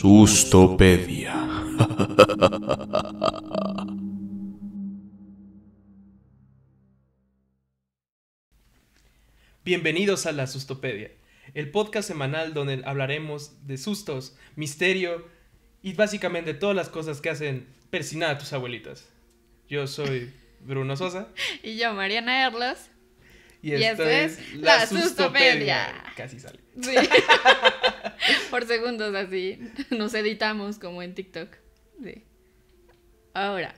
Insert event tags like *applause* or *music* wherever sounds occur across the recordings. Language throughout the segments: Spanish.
Sustopedia. Bienvenidos a la Sustopedia, el podcast semanal donde hablaremos de sustos, misterio y básicamente todas las cosas que hacen persinar a tus abuelitas. Yo soy Bruno Sosa Y yo, Mariana Erlos. y, Y esto esto es es la La Sustopedia. Sustopedia. Casi sale. Sí. *laughs* *laughs* Por segundos así. *laughs* Nos editamos como en TikTok. Sí. Ahora.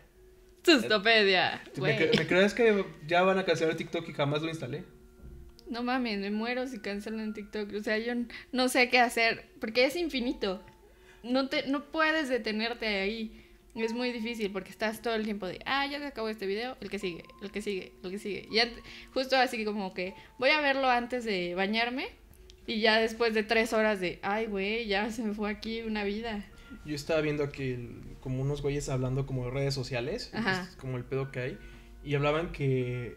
Sustopedia. ¿Me, Güey. cre- ¿Me crees que ya van a cancelar TikTok y jamás lo instalé? No mames, me muero si cancelan TikTok. O sea, yo no sé qué hacer. Porque es infinito. No, te, no puedes detenerte ahí. Es muy difícil porque estás todo el tiempo de, ah, ya se acabó este video, el que sigue, el que sigue, el que sigue. Y justo así como que voy a verlo antes de bañarme y ya después de tres horas de, ay, güey, ya se me fue aquí una vida. Yo estaba viendo aquí como unos güeyes hablando como de redes sociales, Ajá. es como el pedo que hay, y hablaban que,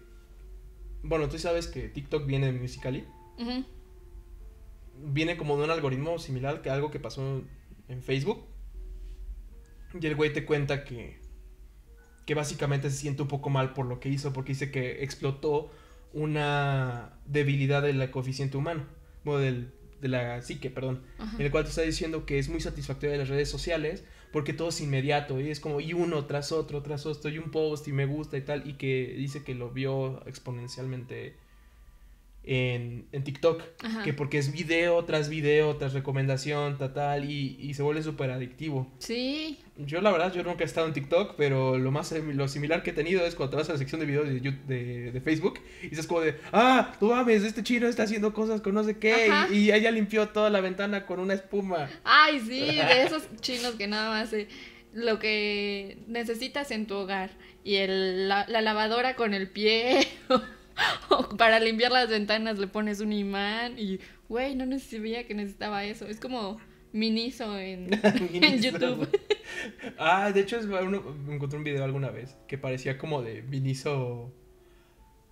bueno, tú sabes que TikTok viene de Musical.ly, viene como de un algoritmo similar que algo que pasó en Facebook, y el güey te cuenta que, que básicamente se siente un poco mal por lo que hizo, porque dice que explotó una debilidad del coeficiente humano, bueno, del, de la psique, perdón. Ajá. en el cual te está diciendo que es muy satisfactorio de las redes sociales porque todo es inmediato y es como y uno tras otro tras otro y un post y me gusta y tal y que dice que lo vio exponencialmente en, en TikTok Ajá. que porque es video tras video tras recomendación tal tal y, y se vuelve súper adictivo. Sí, yo la verdad yo nunca he estado en TikTok pero lo más lo similar que he tenido es cuando te vas a la sección de videos de, de, de Facebook y dices como de ah tú mames este chino está haciendo cosas con no sé qué y, y ella limpió toda la ventana con una espuma. Ay, sí, *laughs* de esos chinos que nada más eh, lo que necesitas en tu hogar y el, la, la lavadora con el pie *laughs* *laughs* o para limpiar las ventanas le pones un imán y, güey, no sabía que necesitaba eso. Es como Miniso en, *laughs* en YouTube. *laughs* Ah, de hecho es uno, encontré un video alguna vez que parecía como de Miniso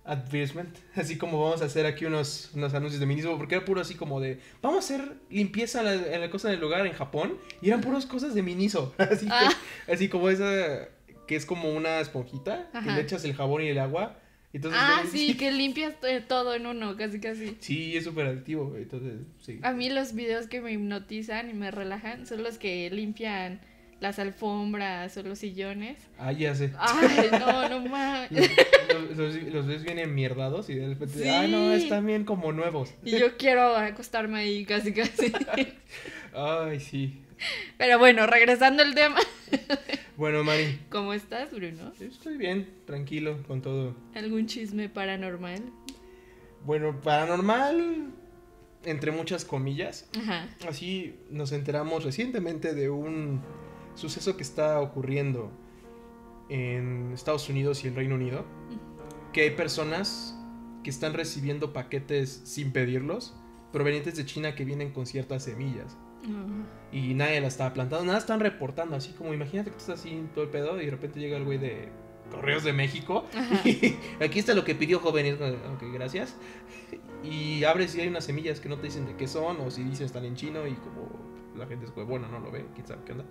advertisement, así como vamos a hacer aquí unos, unos anuncios de Miniso, porque era puro así como de, vamos a hacer limpieza en la, en la cosa del lugar en Japón, y eran puras cosas de Miniso, así, que- Ah. así como esa que es como una esponjita, que Ajá. le echas el jabón y el agua, entonces... Ah, sí, que limpias todo en uno, casi casi. Sí, es súper adictivo, entonces, sí. A mí los videos que me hipnotizan y me relajan son los que limpian las alfombras o los sillones. Ah, ya sé. Ay, no, *laughs* no mames. Los, los, los ves vienen mierdados y de repente, Sí. ah, no, están bien como nuevos. Y yo quiero acostarme ahí casi casi. *laughs* Ay, sí. *laughs* Pero bueno, regresando al tema. *laughs* Bueno, Mari, ¿Cómo estás, Bruno? estoy bien, tranquilo con todo. ¿Algún chisme paranormal? Bueno, paranormal, entre muchas comillas. Ajá. Así nos enteramos recientemente de un suceso que está ocurriendo en Estados Unidos y el Reino Unido. Que hay personas que están recibiendo paquetes sin pedirlos, provenientes de China que vienen con ciertas semillas. Y nadie la estaba plantando, nada están reportando, así como imagínate que tú estás así en todo el pedo y de repente llega el güey de Correos de México. Ajá. *laughs* Y aquí está lo que pidió joven, y es como, ok, gracias. Y abres y hay unas semillas que no te dicen de qué son, o si dicen están en chino y como la gente es bueno, no lo ve, quién sabe qué onda.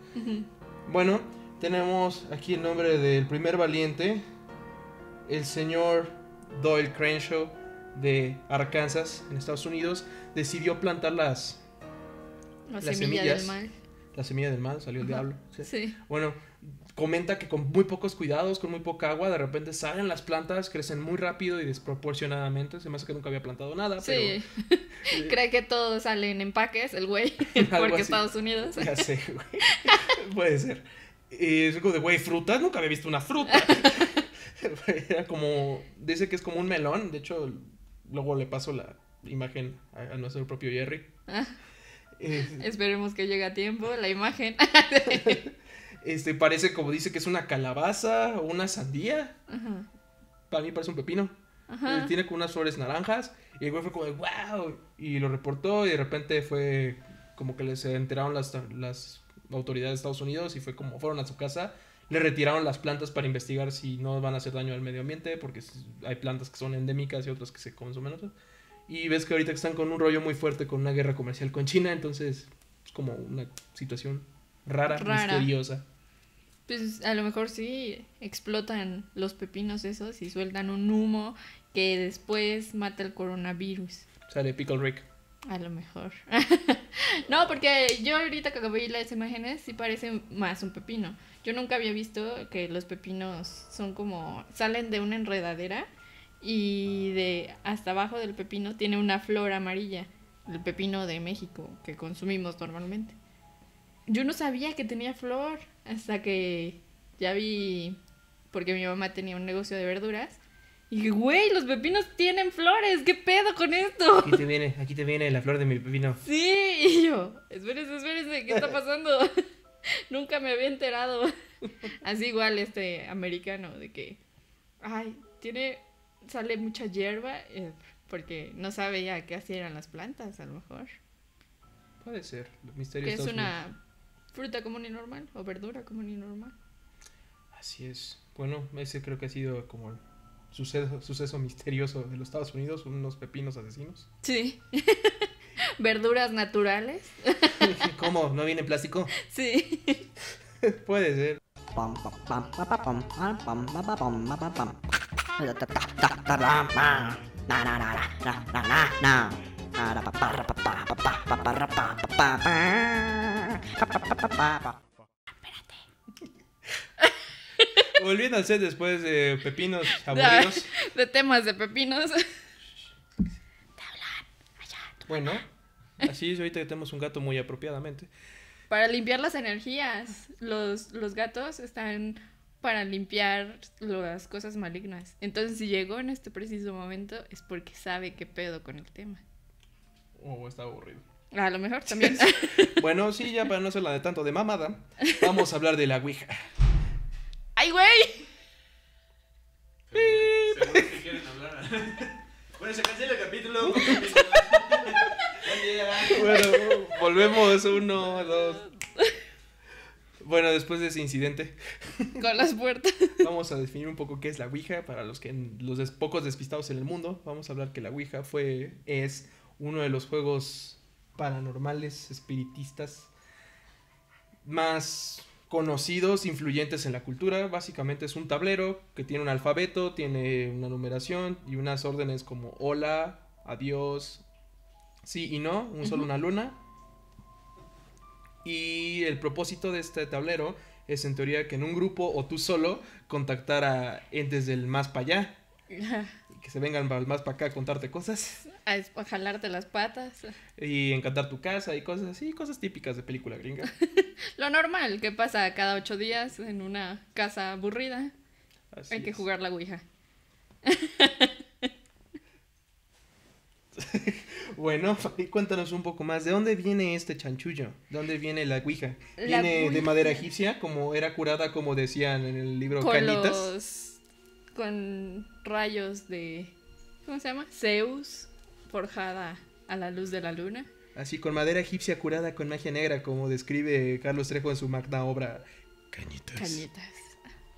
Bueno, tenemos aquí el nombre del primer valiente, el señor Doyle Crenshaw de Arkansas, en Estados Unidos, decidió plantar las, La Las semilla semillas. del mal. la semilla del mal, salió el diablo. sí. Sí. Bueno, comenta que con muy pocos cuidados, con muy poca agua, de repente salen las plantas, crecen muy rápido y desproporcionadamente. Se me hace que nunca había plantado nada, Sí. pero. *laughs* Cree que todo sale en empaques, el güey, *laughs* *laughs* porque así. Estados Unidos. Ya sé, güey. Puede ser. Y es como de, güey, frutas, nunca había visto una fruta. Era como. Dice que es como un melón. De hecho, luego le paso la imagen a, a nuestro propio Jerry. Eh, esperemos que llegue a tiempo la imagen. *laughs* este parece como dice que es una calabaza o una sandía. Ajá. Para mí parece un pepino. Ajá. Eh, Tiene como unas flores naranjas. Y el güey fue como de wow. Y lo reportó. Y de repente fue como que les enteraron las, las autoridades de Estados Unidos. Y fue como fueron a su casa. Le retiraron las plantas para investigar si no van a hacer daño al medio ambiente. Porque hay plantas que son endémicas y otras que se consumen. otras. Y ves que ahorita están con un rollo muy fuerte con una guerra comercial con China. Entonces Es como una situación rara, Rara. misteriosa. Pues a lo mejor sí explotan los pepinos esos y sueltan un humo que después mata el coronavirus. Sale Pickle Rick. A lo mejor. *laughs* no, porque yo ahorita que vi las imágenes sí parece más un pepino. Yo nunca había visto que los pepinos son como salen de una enredadera y de hasta abajo del pepino tiene una flor amarilla, el pepino de México que consumimos normalmente. Yo no sabía que tenía flor hasta que ya vi porque mi mamá tenía un negocio de verduras y dije, güey, los pepinos tienen flores, ¿qué pedo con esto? Aquí te viene, aquí te viene la flor de mi pepino. *laughs* Sí, y yo, espérense, espérense, ¿qué está pasando? *laughs* Nunca me había enterado. *laughs* Así igual este americano, de que, ay, tiene, sale mucha hierba, eh, porque no sabe ya qué hacían las plantas, a lo mejor. Puede ser, Que es una fruta común y normal, o verdura común y normal. Así es. Bueno, ese creo que ha sido como el suceso, suceso misterioso de los Estados Unidos, unos pepinos asesinos. Sí. *laughs* Verduras naturales. *laughs* ¿Cómo? ¿No viene en plástico? Sí. *laughs* Puede ser. Volviendo al set después de pepinos *laughs* aburridos. De temas de pepinos. Bueno, así es, ahorita tenemos un gato muy apropiadamente. Para limpiar las energías, los, los gatos están para limpiar las cosas malignas. Entonces, si llegó en este preciso momento, es porque sabe qué pedo con el tema. Oh, está aburrido. A lo mejor también. *laughs* *laughs* Bueno, sí, ya para no hacerla de tanto de mamada, vamos a hablar de la Ouija. ¡Ay, güey! Seguro que quieren hablar. *laughs* Bueno, se cancela el capítulo. Bueno, volvemos, uno, dos. Bueno, después de ese incidente, *laughs* Con las puertas. vamos a definir un poco qué es la Ouija para los que los des- pocos despistados en el mundo. Vamos a hablar que la Ouija fue es uno de los juegos paranormales espiritistas más conocidos, influyentes en la cultura. Básicamente es un tablero que tiene un alfabeto, tiene una numeración y unas órdenes como hola, adiós, sí y no, un solo una luna. Y el propósito de este tablero es en teoría que en un grupo o tú solo contactar a entes del más para allá. *laughs* Que se vengan más para acá a contarte cosas. A, jalarte las patas. Y encantar tu casa y cosas así, cosas típicas de película gringa. *laughs* Lo normal que pasa cada ocho días en una casa aburrida. Así Hay que jugar la Ouija. *laughs* *laughs* Bueno, Fabi, cuéntanos un poco más. ¿De dónde viene este chanchullo? ¿De dónde viene la Ouija? La ¿Viene de madera egipcia, como era curada, como decían en el libro Con Cañitas? los. Con rayos de. ¿Cómo se llama? Zeus. Forjada a la luz de la luna. Así, con madera egipcia curada con magia negra, como describe Carlos Trejo en su magna obra Cañitas. Cañitas.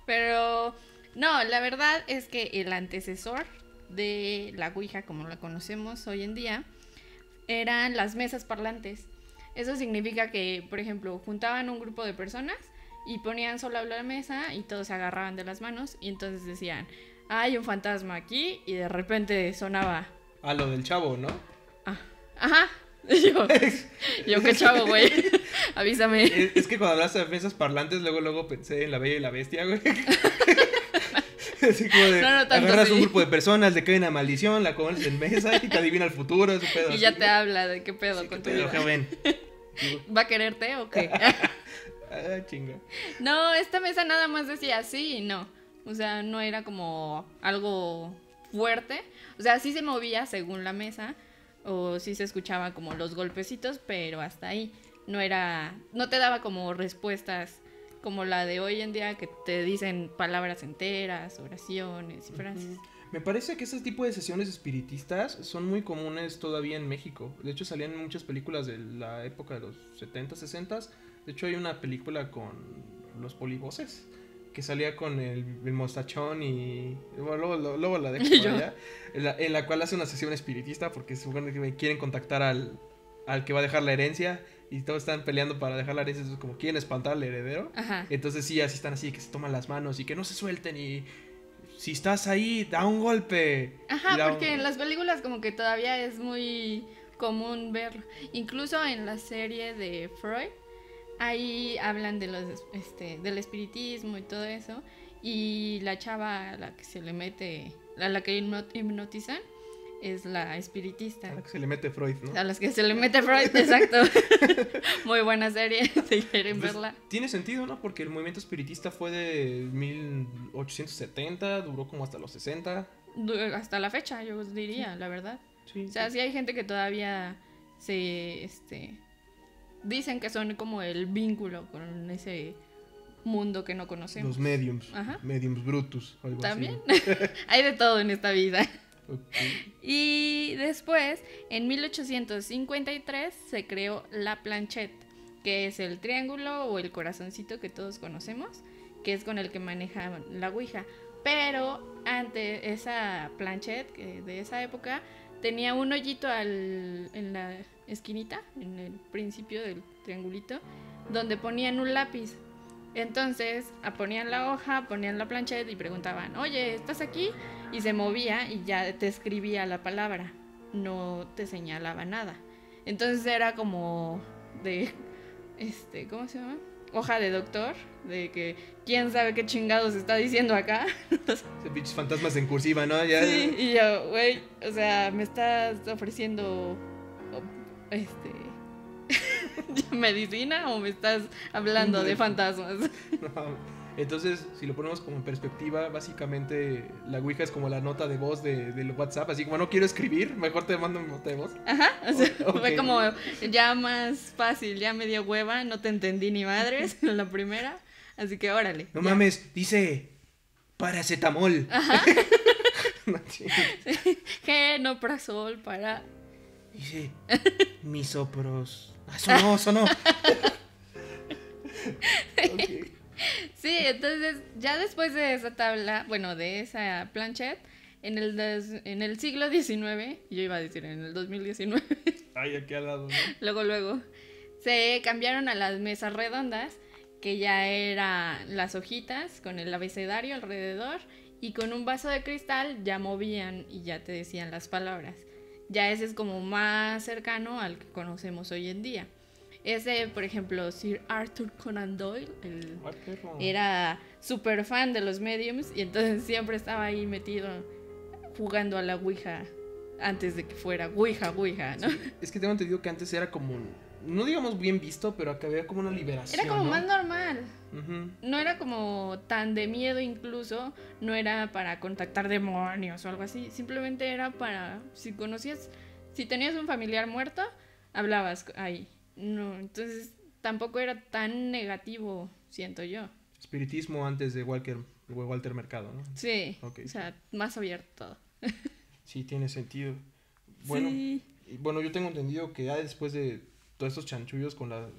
Pero. No, la verdad es que el antecesor de la Ouija, como la conocemos hoy en día, eran las mesas parlantes. Eso significa que, por ejemplo, juntaban un grupo de personas y ponían solo la mesa y todos se agarraban de las manos y entonces decían, hay un fantasma aquí y de repente sonaba, Ah, lo del chavo, ¿no? ah, ajá. *laughs* Yo, yo qué chavo, güey. *laughs* Avísame. Es, es que cuando hablaste de mesas parlantes, luego luego pensé en la bella y la bestia, güey. *laughs* Así como de, No, no tanto agarras un grupo de personas, le cae una maldición, la comes en mesa y te adivina el futuro, ese pedo. Y ya te habla de qué pedo Sí, con qué tu pedo, vida. joven. *laughs* ¿Va a quererte o qué? *laughs* Ah, chinga. No, esta mesa nada más decía sí y no. O sea, no era como algo fuerte. O sea, sí se movía según la mesa. O sí se escuchaba como los golpecitos, pero hasta ahí. No era. No te daba como respuestas como la de hoy en día que te dicen palabras enteras, oraciones y frases. Me parece que ese tipo de sesiones espiritistas son muy comunes todavía en México. De hecho, salían muchas películas de la época de los 70, 60. De hecho, hay una película con los polivoces que salía con el, el mostachón y. Bueno, luego, luego- luego la dejo *laughs* por allá, en, la, en la cual hace una sesión espiritista porque supone que quieren contactar al, al que va a dejar la herencia y todos están peleando para dejar la herencia, entonces como quieren espantar al heredero. Ajá. Entonces sí, así están así, que se toman las manos y que no se suelten y si estás ahí, da un golpe. Ajá, porque un- en las películas como que todavía es muy común verlo. Incluso en la serie de Freud, ahí hablan de los, este, del espiritismo y todo eso. Y la chava a la que se le mete, a la que hipno- hipnotizan, es la espiritista. a la que se le mete Freud, ¿no? A las que se le mete Freud, *laughs* exacto. *laughs* Muy buena serie, *laughs* si quieren Pues, verla. tiene sentido, ¿no? Porque el movimiento espiritista fue de 1870, duró como hasta los 60. Du- Hasta la fecha, yo diría, la verdad. Sí, O sea, sí. sí hay gente que todavía se, este, dicen que son como el vínculo con ese mundo que no conocemos. Los mediums. Ajá. Mediums brutus. algo así. También. hay de todo en esta vida. Y después, en 1853, se creó la planchette, que es el triángulo o el corazoncito que todos conocemos, que es con el que manejaban la Ouija. Pero antes, esa planchette de esa época tenía un hoyito en la esquinita, en el principio del triangulito, donde ponían un lápiz. Entonces ponían la hoja, ponían la planchette y preguntaban, oye, ¿estás aquí? Y se movía y ya te escribía la palabra, no te señalaba nada. Entonces era como de, este, ¿cómo se llama? Hoja de doctor, de que quién sabe qué chingados está diciendo acá. *laughs* Pinches fantasmas en cursiva, ¿no? Ya, Sí, y yo, güey, o sea, me estás ofreciendo, este, *laughs* medicina o me estás hablando de fantasmas. *laughs* No, Entonces, si lo ponemos como en perspectiva, básicamente la Ouija es como la nota de voz de, del WhatsApp. Así como no quiero escribir, mejor te mando una nota de voz. Ajá, o sea, fue como ya más fácil, ya me dio hueva, no te entendí ni madres *laughs* en la primera, así que órale. No ya. mames, dice paracetamol. No, sí. Genoprazol para... Dice misopros. Ah, sonó, sonó. Ok. *laughs* Sí, entonces ya después de esa tabla, bueno, de esa planchette, en el, des- en el siglo XIX, yo iba a decir en el 2019, Ay, aquí al lado, ¿no? luego, luego, se cambiaron a las mesas redondas, que ya eran las hojitas con el abecedario alrededor y con un vaso de cristal ya movían y ya te decían las palabras. Ya ese es como más cercano al que conocemos hoy en día. Ese, por ejemplo, Sir Arthur Conan Doyle, el era súper fan de los mediums y entonces *laughs* siempre estaba ahí metido jugando a la Ouija antes de que fuera Ouija, Ouija, ¿no? Es que tengo entendido que antes era como, no digamos bien visto, pero acá había como una liberación. Era como ¿no? más normal. No era como tan de miedo incluso, no era para contactar demonios o algo así, simplemente era para, si conocías, si tenías un familiar muerto, hablabas ahí. No, entonces tampoco era tan negativo, siento yo. Espiritismo antes de Walker, Walter Mercado, ¿no? Sí, Ok. o sea, más abierto todo. *laughs* Sí, tiene sentido. Bueno, Sí. bueno, yo tengo entendido que ya después de todos estos chanchullos con las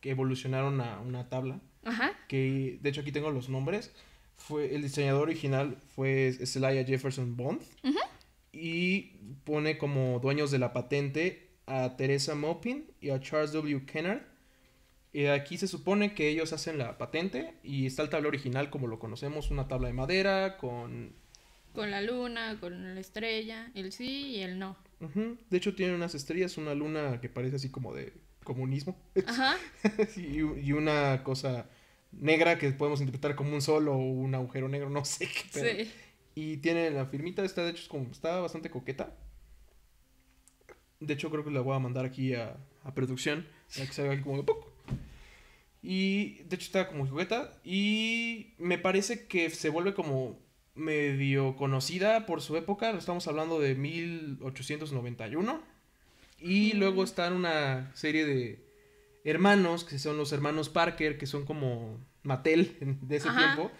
que evolucionaron a una tabla, Ajá. que de hecho aquí tengo los nombres, fue el diseñador original fue Celia Jefferson Bond y pone como dueños de la patente a Teresa Maupin y a Charles W. Kennard. Y aquí se supone que ellos hacen la patente y está el tablero original como lo conocemos, una tabla de madera con... Con la luna, con la estrella, el sí y el no. Ujú, De hecho tiene unas estrellas, una luna que parece así como de comunismo Ajá. *laughs* y, y una cosa negra que podemos interpretar como un sol o un agujero negro, no sé qué. Sí. Y tiene la firmita, esta de hecho es como, está bastante coqueta. De hecho creo que la voy a mandar aquí a, a producción, para que se haga como de poco. Y de hecho está como coqueta y me parece que se vuelve como medio conocida por su época, estamos hablando de 1891. Y luego están una serie de hermanos, que son los hermanos Parker, que son como Mattel *laughs* de ese Ajá. tiempo,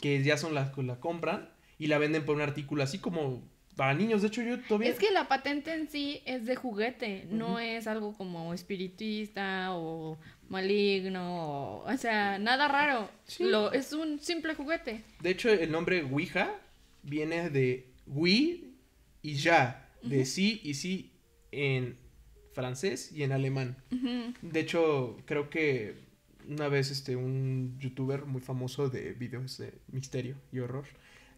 que ya son las que la compran y la venden por un artículo así como para niños. De hecho, yo todavía... Es que la patente en sí es de juguete, no es algo como espiritista o maligno, o, o sea, nada raro. Sí. Lo, es un simple juguete. De hecho, el nombre Ouija viene de Wii y ya, de sí y sí en francés y en alemán. De hecho, creo que una vez este un youtuber muy famoso de videos de misterio y horror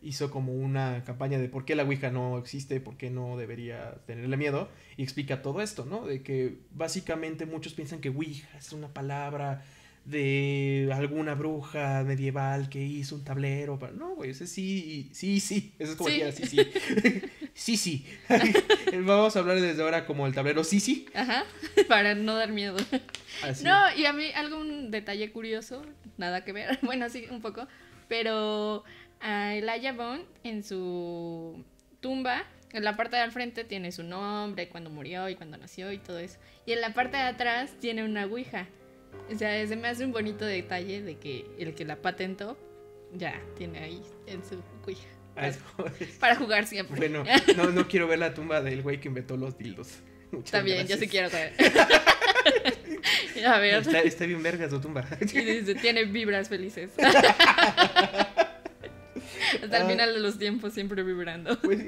hizo como una campaña de por qué la Ouija no existe, por qué no debería tenerle miedo y explica todo esto, ¿no? De que básicamente muchos piensan que Ouija es una palabra de alguna bruja medieval que hizo un tablero. para- No, güey, ese sí, sí, sí. Eso es como Sí. que sí, sí. *laughs* sí, sí. *laughs* Vamos a hablar desde ahora como el tablero sí, sí. Ajá, *laughs* para no dar miedo. Así. No, y a mí algún detalle curioso, nada que ver, *laughs* bueno, sí, un poco, pero a Elijah Bond en su tumba, en la parte de al frente tiene su nombre, cuando murió y cuando nació y todo eso. Y en la parte de atrás tiene una ouija. O sea, se me hace un bonito detalle de que el que la patentó ya tiene ahí en su ouija. Ah, es Para jugar siempre. Bueno, no, no quiero ver la tumba del güey que inventó los dildos. Muchas También, yo sí gracias. quiero saber. *laughs* a ver. Está, está bien verga tu tumba. Y dice, tiene vibras felices. *laughs* Hasta el Ah. final de los tiempos siempre vibrando. Pues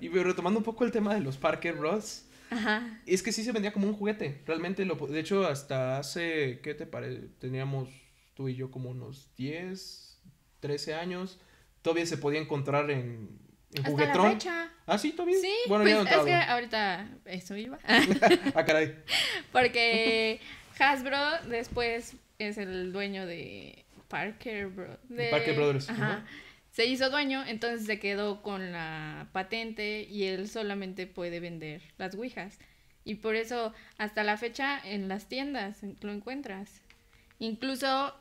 y retomando un poco el tema de los Parker Bros. Ajá. Es que sí se vendía como un juguete. Realmente, lo, de hecho, hasta hace, ¿qué te parece? Teníamos tú y yo como unos 10, 13 años. Todavía se podía encontrar en, en Hasta juguetrón. la fecha. Ah, sí, todavía. Sí, bueno, pues ya no es que ahorita eso iba. *laughs* Ah, caray. *laughs* Porque Hasbro después es el dueño de Parker Bros. De Parker Brothers, Ajá. ajá. Se hizo dueño, entonces se quedó con la patente y él solamente puede vender las Ouijas. Y por eso hasta la fecha en las tiendas lo encuentras. Incluso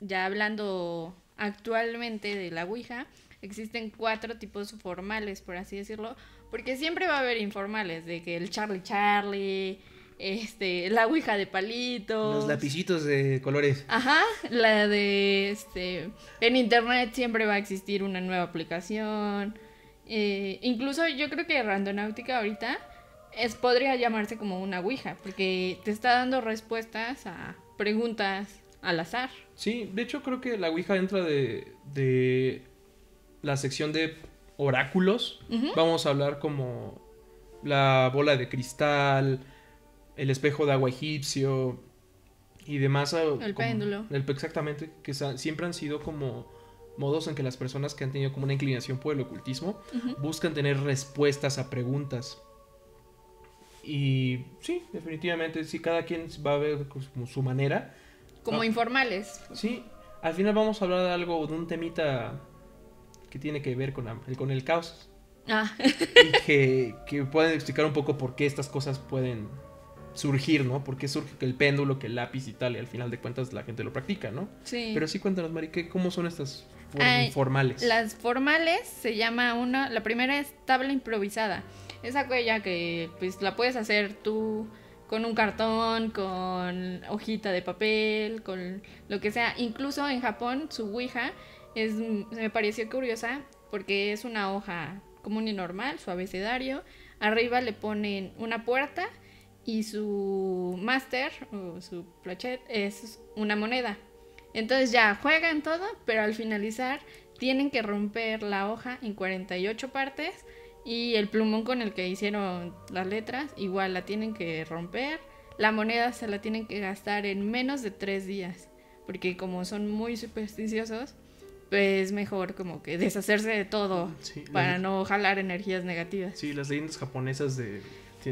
ya hablando actualmente de la Ouija, existen cuatro tipos formales, por así decirlo, porque siempre va a haber informales, de que el Charlie Charlie, este, la Ouija de palitos. Los lapicitos de colores. Ajá, la de este. En internet siempre va a existir una nueva aplicación. Eh, incluso yo creo que Randonáutica ahorita es, podría llamarse como una Ouija, porque te está dando respuestas a preguntas al azar. Sí, de hecho creo que la Ouija entra de, de la sección de oráculos. Vamos a hablar como la bola de cristal, el espejo de agua egipcio y demás. ah, El como- péndulo. el- exactamente, que siempre han sido como modos en que las personas que han tenido como una inclinación por el ocultismo buscan tener respuestas a preguntas. Y sí, definitivamente, sí, cada quien va a ver como su manera. Como Ah. informales. Sí, al final vamos a hablar de algo, de un temita que tiene que ver con, la- con el caos. Ah, y *laughs* que, que pueden explicar un poco por qué estas cosas pueden surgir, ¿no? Por qué surge que el péndulo, que el lápiz y tal, y al final de cuentas la gente lo practica, ¿no? sí. Pero sí, cuéntanos, Mari, ¿qué- ¿cómo son estas for- Ay, formales? Las formales se llama una, la primera es tabla improvisada. Esa aquella que pues la puedes hacer tú con un cartón, con hojita de papel, con lo que sea. Incluso en Japón su Ouija es, me pareció curiosa porque es una hoja común y normal, su abecedario. Arriba le ponen una puerta y su máster o su plachet es una moneda. Entonces ya juegan todo, pero al finalizar tienen que romper la hoja en 48 partes y el plumón con el que hicieron las letras igual la tienen que romper. La moneda se la tienen que gastar en menos de tres días, porque como son muy supersticiosos, pues mejor como que deshacerse de todo Sí, para no jalar energías negativas. Sí, las leyendas japonesas de,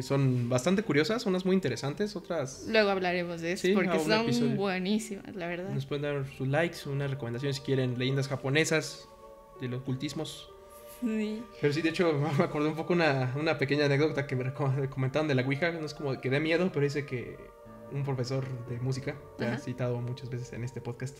son bastante curiosas, unas muy interesantes, otras Luego hablaremos de eso, Sí, porque son episodio. buenísimas, la verdad. nos pueden dar sus likes, una recomendación si quieren leyendas japonesas de los ocultismos. Sí. Pero sí, de hecho, *laughs* me acordé un poco una, una pequeña anécdota que me comentaron de la Ouija. No es como que dé miedo, pero dice que un profesor de música, que ha citado muchas veces en este podcast,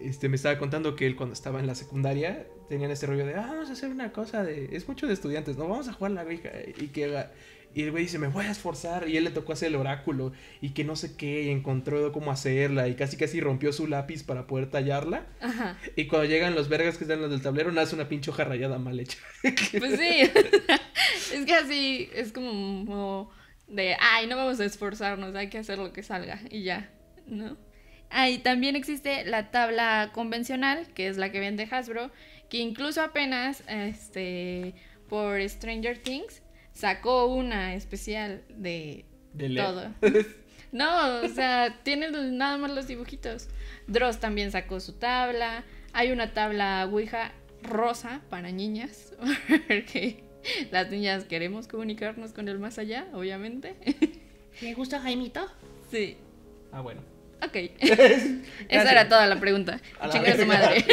este, me estaba contando que él cuando estaba en la secundaria tenían este rollo de, ah, vamos a hacer una cosa de... Es mucho de estudiantes, ¿no? Vamos a jugar la Ouija. Y que... Y el güey dice, me voy a esforzar. Y él le tocó hacer el oráculo. Y que no sé qué. Y encontró cómo hacerla. Y casi casi rompió su lápiz para poder tallarla. Ajá. Y cuando llegan los vergas que están los del tablero, nace una pinche hoja rayada mal hecha. *laughs* Pues sí. *laughs* es que así es como de, ay, no vamos a esforzarnos, hay que hacer lo que salga y ya, ¿no? Ah, y también existe la tabla convencional, que es la que vende Hasbro, que incluso apenas, este, por Stranger Things, sacó una especial de todo. *laughs* No, o sea, tiene nada más los dibujitos. Dross también sacó su tabla. Hay una tabla Ouija rosa para niñas, *laughs* porque las niñas queremos comunicarnos con el más allá, obviamente. ¿Me gusta Jaimito? Sí, Ah, bueno. ok. *laughs* Esa era toda la pregunta. A la Chinga su madre.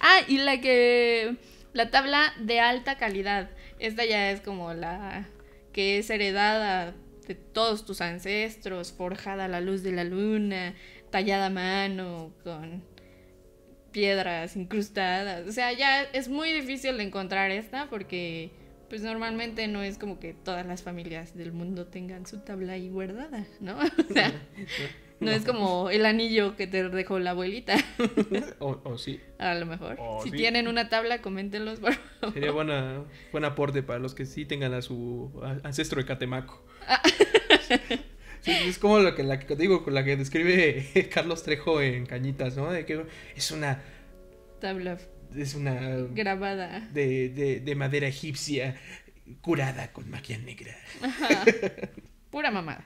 ah, y la que. La tabla de alta calidad. Esta ya es como la que es heredada de todos tus ancestros, forjada a la luz de la luna, tallada a mano, con piedras incrustadas. O sea, ya es muy difícil de encontrar esta porque pues normalmente no es como que todas las familias del mundo tengan su tabla ahí guardada, ¿no? *laughs* O sea, no es como el anillo que te dejó la abuelita, *laughs* O, o sí. a lo mejor. Si sí. tienen una tabla, coméntenlos, por favor. Sería buena, buen aporte para los que sí tengan a su ancestro de Catemaco. *laughs* Sí, es como la que, la que digo, la que describe Carlos Trejo en Cañitas, ¿no? De que es una. Tabla Es una. grabada. De, de, de madera egipcia curada con magia negra. *laughs* Pura mamada.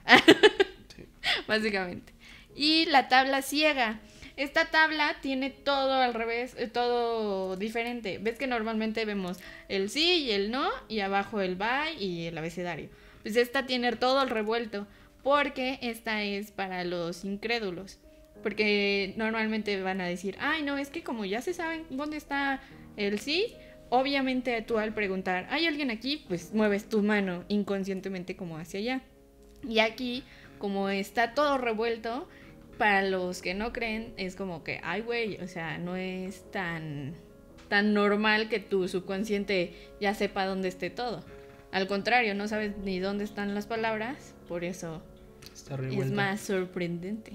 *laughs* Básicamente. Y la tabla ciega. Esta tabla tiene todo al revés, eh, todo diferente. Ves que normalmente vemos el sí y el no, y abajo el bye y el abecedario. Pues esta tiene todo al revuelto, porque esta es para los incrédulos. Porque normalmente van a decir, ay, no, es que como ya se saben dónde está el sí, obviamente tú al preguntar, ¿hay alguien aquí? Pues mueves tu mano inconscientemente como hacia allá. Y aquí, como está todo revuelto, para los que no creen, es como que, ay, güey, o sea, no es tan, tan normal que tu subconsciente ya sepa dónde esté todo. Al contrario, no sabes ni dónde están las palabras, por eso Está es más sorprendente.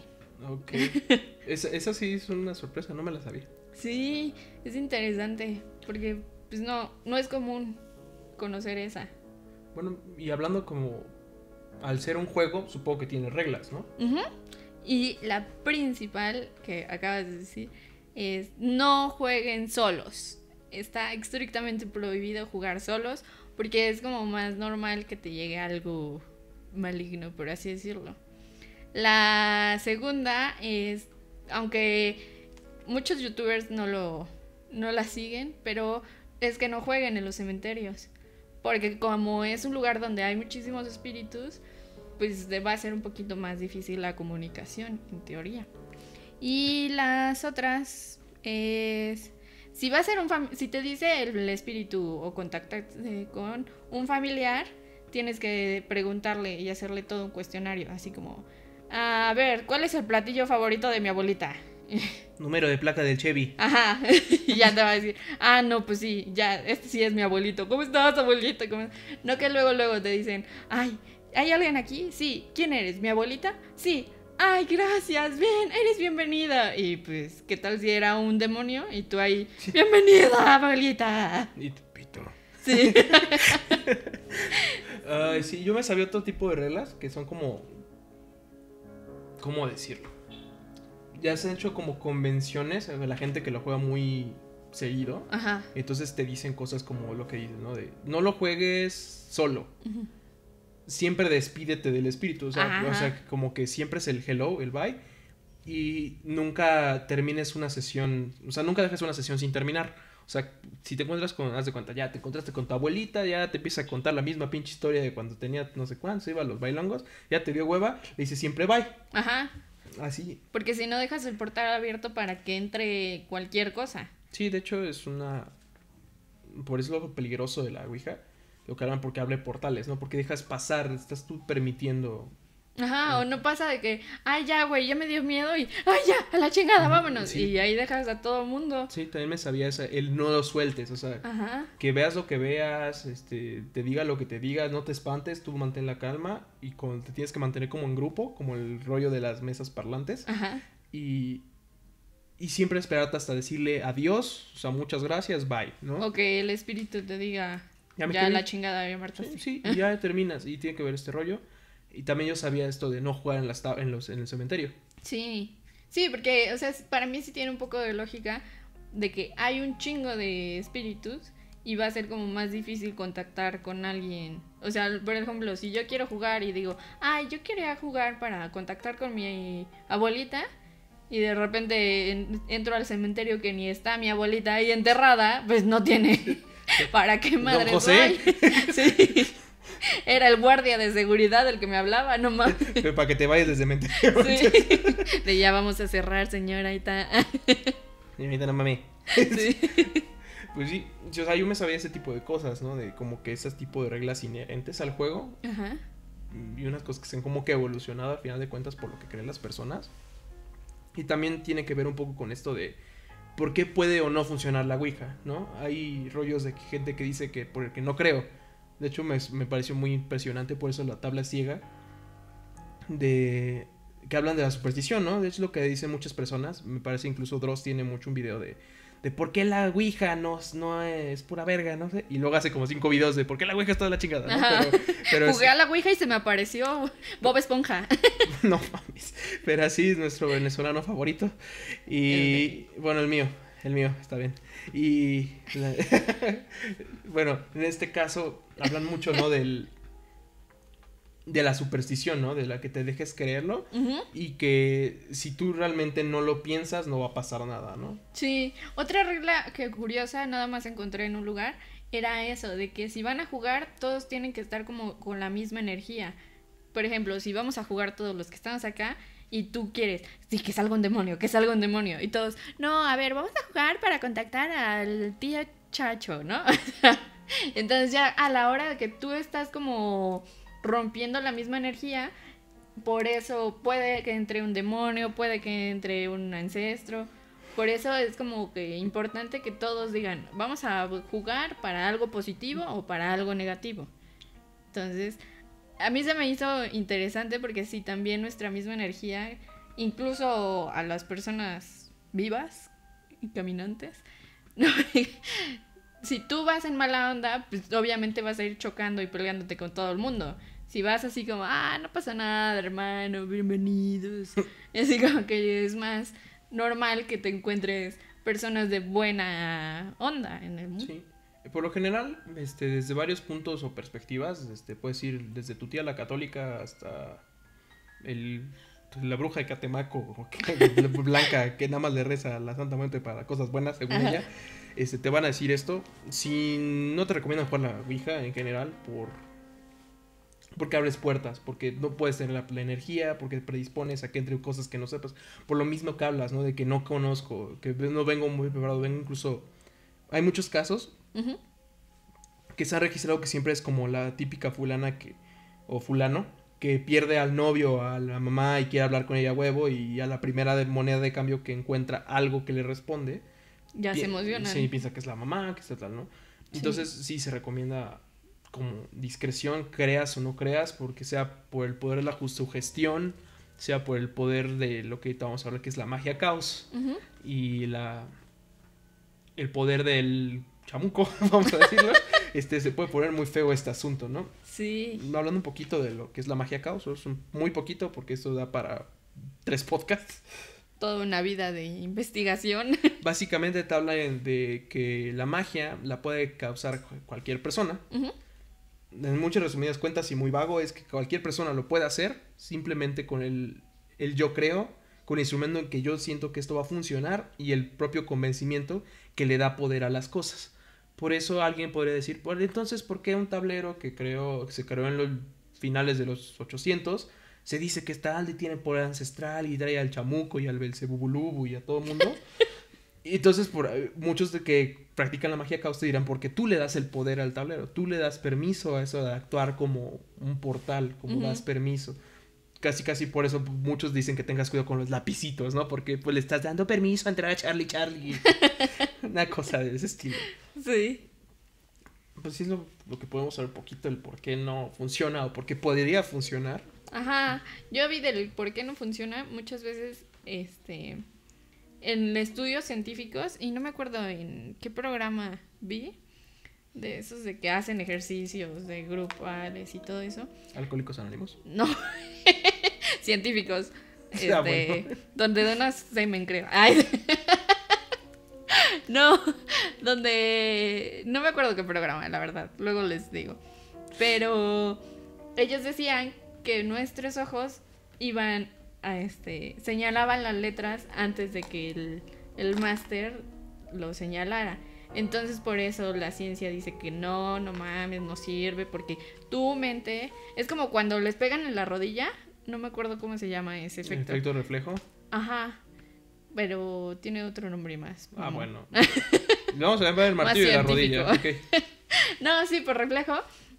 Ok. *laughs* Esa, esa sí es una sorpresa, no me la sabía. Sí, es interesante, porque pues no, no es común conocer esa. Bueno, y hablando como. Al ser un juego, supongo que tiene reglas, ¿no? Y la principal que acabas de decir es no jueguen solos. Está estrictamente prohibido jugar solos porque es como más normal que te llegue algo maligno, por así decirlo. La segunda es, aunque muchos youtubers no lo no la siguen, pero es que no jueguen en los cementerios. Porque como es un lugar donde hay muchísimos espíritus, pues va a ser un poquito más difícil la comunicación, en teoría. Y las otras es si va a ser un si te dice el espíritu o contactarte con un familiar, tienes que preguntarle y hacerle todo un cuestionario, así como a ver, ¿cuál es el platillo favorito de mi abuelita? *laughs* Número de placa del Chevy. Ajá, y *laughs* ya te va a decir, ah, no, pues sí, ya, este sí es mi abuelito. ¿Cómo estás, abuelito? ¿Cómo- No que luego, luego te dicen, ay, ¿hay alguien aquí? Sí, ¿quién eres? ¿Mi abuelita? Sí. Ay, gracias, bien, eres bienvenida. Y pues, ¿qué tal si era un demonio? Y tú ahí, bienvenida, abuelita. Y te pito. Sí. *laughs* Ay, sí, yo me sabía otro tipo de reglas que son como. ¿Cómo decirlo? Ya se han hecho como convenciones, eh, la gente que lo juega muy seguido. Ajá. Entonces te dicen cosas como lo que dices, ¿no? De no lo juegues solo. Siempre despídete del espíritu. O sea, o sea, como que siempre es el hello, el bye. Y nunca termines una sesión. O sea, nunca dejes una sesión sin terminar. O sea, si te encuentras con, haz de cuenta, ya te encontraste con tu abuelita, ya te empieza a contar la misma pinche historia de cuando tenía no sé cuánto, se iba a los bailongos, ya te dio hueva, le dice siempre bye. Ajá. Así. Porque si no dejas el portal abierto para que entre cualquier cosa. Sí, de hecho es una. Por eso es lo peligroso de la Ouija. Lo que hablan porque abre portales, ¿no? Porque dejas pasar, estás tú permitiendo. Ajá, o no pasa de que, ay, ya, güey, ya me dio miedo y, ay, ya, a la chingada, vámonos. Sí. Y ahí dejas a todo mundo. Sí, también me sabía esa, el no lo sueltes, o sea, Ajá. que veas lo que veas, este, te diga lo que te diga, no te espantes, tú mantén la calma y con, te tienes que mantener como en grupo, como el rollo de las mesas parlantes Ajá. y, y siempre esperarte hasta decirle adiós, o sea, muchas gracias, bye, ¿no? O que el espíritu te diga, Ya ya, me quedé. la chingada, ya Marta. Sí, sí, y ya *laughs* terminas y tiene que ver este rollo. Y también yo sabía esto de no jugar en, las en, los, en el cementerio. Sí. Sí, porque, o sea, para mí sí tiene un poco de lógica de que hay un chingo de espíritus y va a ser como más difícil contactar con alguien. O sea, por ejemplo, si yo quiero jugar y digo, ay, yo quería jugar para contactar con mi abuelita y de repente en- entro al cementerio que ni está mi abuelita ahí enterrada, pues no tiene *laughs* *laughs* para qué madre José. *laughs* Sí. *laughs* Era el guardia de seguridad el que me hablaba, no mames. Pero para que te vayas desde mente. Sí. *laughs* De ya vamos a cerrar, señora, ahorita no mami. Sí. *laughs* Pues sí, sí, o sea, yo me sabía ese tipo de cosas, ¿no? De como que ese tipo de reglas inherentes al juego Ajá. y unas cosas que se han como que evolucionado al final de cuentas por lo que creen las personas. Y también tiene que ver un poco con esto de por qué puede o no funcionar la Ouija, ¿no? Hay rollos de gente que dice que por el que no creo. De hecho, me, me pareció muy impresionante por eso la tabla ciega de que hablan de la superstición, ¿no? De hecho, lo que dicen muchas personas, me parece incluso Dross tiene mucho un video de de por qué la Ouija no, no es pura verga, no sé. Y luego hace como cinco videos de por qué la Ouija está de la chingada, ¿no? Pero, es- *laughs* Jugué a la Ouija y se me apareció Bob Esponja. *laughs* *laughs* No mames. Pero así es nuestro venezolano favorito. Y bueno, el mío. El mío, está bien. Y la- *laughs* bueno, en este caso hablan mucho, ¿no? Del de la superstición, ¿no? De la que te dejes creerlo y que si tú realmente no lo piensas no va a pasar nada, ¿no? Sí, otra regla que curiosa nada más encontré en un lugar era eso, de que si van a jugar todos tienen que estar como con la misma energía. Por ejemplo, si vamos a jugar todos los que estamos acá y tú quieres, sí, que salga un demonio, que salga un demonio. Y todos, no, a ver, vamos a jugar para contactar al tío Chacho, ¿no? *laughs* Entonces ya a la hora que tú estás como rompiendo la misma energía, por eso puede que entre un demonio, puede que entre un ancestro. Por eso es como que importante que todos digan, vamos a jugar para algo positivo o para algo negativo. Entonces, a mí se me hizo interesante porque sí, también nuestra misma energía, incluso a las personas vivas y caminantes, *laughs* si tú vas en mala onda, pues obviamente vas a ir chocando y peleándote con todo el mundo. Si vas así como, ah, no pasa nada, hermano, bienvenidos. *laughs* Y así como que es más normal que te encuentres personas de buena onda en el mundo. Por lo general, este, desde varios puntos o perspectivas, este, puedes ir desde tu tía la católica hasta el, la bruja de Catemaco, que- *laughs* blanca, que nada más le reza a la Santa Muerte para cosas buenas, según Ajá. ella. Este, te van a decir esto. Si no te recomiendan jugar la Ouija en general, por porque abres puertas, porque no puedes tener la, la energía, porque predispones a que entre cosas que no sepas. Por lo mismo que hablas, ¿no? De que no conozco, que no vengo muy preparado, vengo incluso... Hay muchos casos Que se ha registrado que siempre es como la típica fulana que o fulano que pierde al novio, a la mamá y quiere hablar con ella a huevo y a la primera de moneda de cambio que encuentra algo que le responde, Ya se emocionan. Sí, piensa que es la mamá, que está tal, ¿no? Entonces sí se recomienda como discreción, creas o no creas, porque sea por el poder de la sugestión, sea por el poder de lo que ahorita vamos a hablar que es la magia caos y la el poder del chamuco, *laughs* vamos a decirlo, este se puede poner muy feo este asunto, ¿no? Sí. Hablando un poquito de lo que es la magia caos, muy poquito porque esto da para tres podcasts. Toda una vida de investigación. *laughs* Básicamente te habla de que la magia la puede causar cu- cualquier persona. En muchas resumidas cuentas y muy vago es que cualquier persona lo puede hacer simplemente con el, el yo creo, con el instrumento en que yo siento que esto va a funcionar y el propio convencimiento que le da poder a las cosas. Por eso alguien podría decir, pues entonces, ¿por qué un tablero que creó, que se creó en los finales de los 800 se dice que está alde tiene poder ancestral y trae al chamuco y al belcebubulubu y a todo el mundo? *laughs* Y entonces, por, eh, muchos de que practican la magia caos te dirán, porque tú le das el poder al tablero, tú le das permiso a eso de actuar como un portal, como das permiso. Casi, casi por eso muchos dicen que tengas cuidado con los lapicitos, ¿no? Porque pues le estás dando permiso a entrar a Charlie Charlie. *laughs* Una cosa de ese estilo. Sí. Pues sí es lo, lo que podemos saber un poquito el por qué no funciona o por qué podría funcionar. Ajá, yo vi del por qué no funciona muchas veces, este, en estudios científicos, y no me acuerdo en qué programa vi, de esos de que hacen ejercicios de grupales y todo eso. Alcohólicos Anónimos. No, *laughs* científicos, *laughs* este, Ah, bueno. donde donas semen, creo. Ay. *laughs* no, donde no me acuerdo qué programa, la verdad, luego les digo. Pero ellos decían que nuestros ojos iban a este señalaban las letras antes de que el, el máster lo señalara. Entonces por eso la ciencia dice que no, no mames, no sirve, porque tu mente es como cuando les pegan en la rodilla, no me acuerdo cómo se llama ese efecto. Efecto reflejo. Ajá. Pero tiene otro nombre más. Ah, bueno. *laughs* Vamos a llamar el martillo de la rodilla. *laughs* No, sí, por reflejo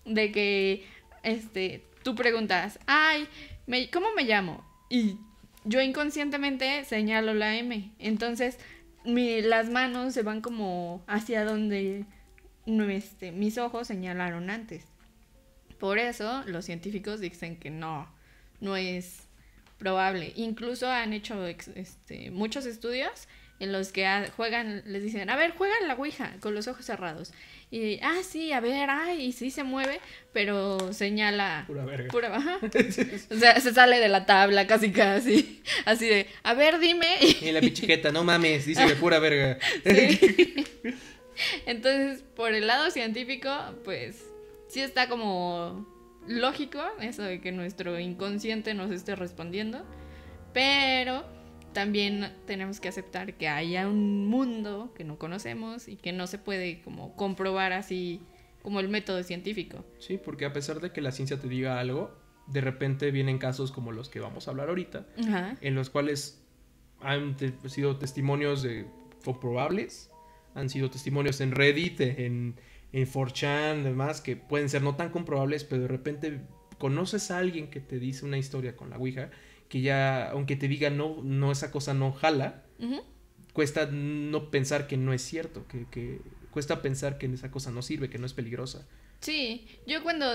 de que este tú preguntas, "Ay, me- ¿cómo me llamo?" Y yo inconscientemente señalo la M. Entonces, mi- las manos se van como hacia donde este, mis ojos señalaron antes. Por eso los científicos dicen que no, no es probable. Incluso han hecho este, muchos estudios en los que juegan, les dicen, a ver, juega la Ouija con los ojos cerrados. Y, ah, sí, a ver, ay, y sí se mueve, pero señala Pura verga. pura. *laughs* O sea, se sale de la tabla casi casi. Así de, a ver, dime. Y la pichiqueta, no mames, dice que pura verga. *laughs* Sí. Entonces, por el lado científico, pues sí está como lógico eso de que nuestro inconsciente nos esté respondiendo, pero también tenemos que aceptar que haya un mundo que no conocemos y que no se puede como comprobar así como el método científico. Sí, porque a pesar de que la ciencia te diga algo, de repente vienen casos como los que vamos a hablar ahorita, Ajá. en los cuales han te- sido testimonios de comprobables, han sido testimonios en Reddit, en, en 4chan, demás, que pueden ser no tan comprobables, pero de repente conoces a alguien que te dice una historia con la Ouija, que ya, aunque te diga no, no, esa cosa no jala, Ujú. cuesta no pensar que no es cierto, que, que cuesta pensar que esa cosa no sirve, que no es peligrosa. Sí, yo cuando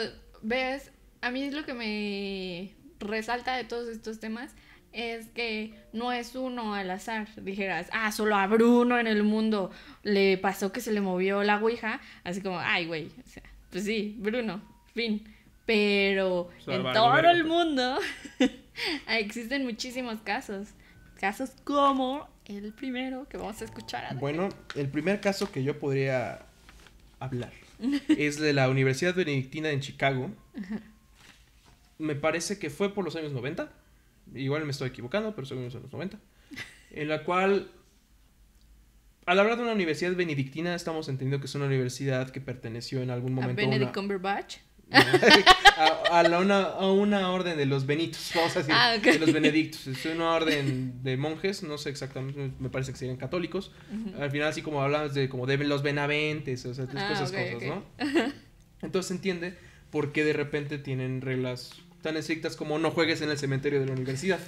ves, a mí lo que me resalta de todos estos temas es que no es uno al azar. Dijeras, ah, solo a Bruno en el mundo le pasó que se le movió la ouija. Así como, ay, güey. O sea, pues sí, Bruno, fin. Pero sea, en vale, todo el mundo *laughs* existen muchísimos casos. Casos como el primero que vamos a escuchar. Bueno, el primer caso que yo podría hablar *laughs* es de la Universidad Benedictina en Chicago. Me parece que fue por los años 90. Igual me estoy equivocando, pero según los años 90. En la cual, al hablar de una universidad benedictina, estamos entendiendo que es una universidad que perteneció en algún momento a Benedict una, Cumberbatch. *laughs* a, a la- una, a una orden de los benitos, vamos a decir, Ah, de los benedictos. Es una orden de monjes, no sé exactamente, me parece que serían católicos. Al final, así como hablamos de como de los benaventes, o sea, Ah, esas cosas. ¿no? *laughs* Entonces se entiende por qué de repente tienen reglas tan estrictas como no juegues en el cementerio de la universidad.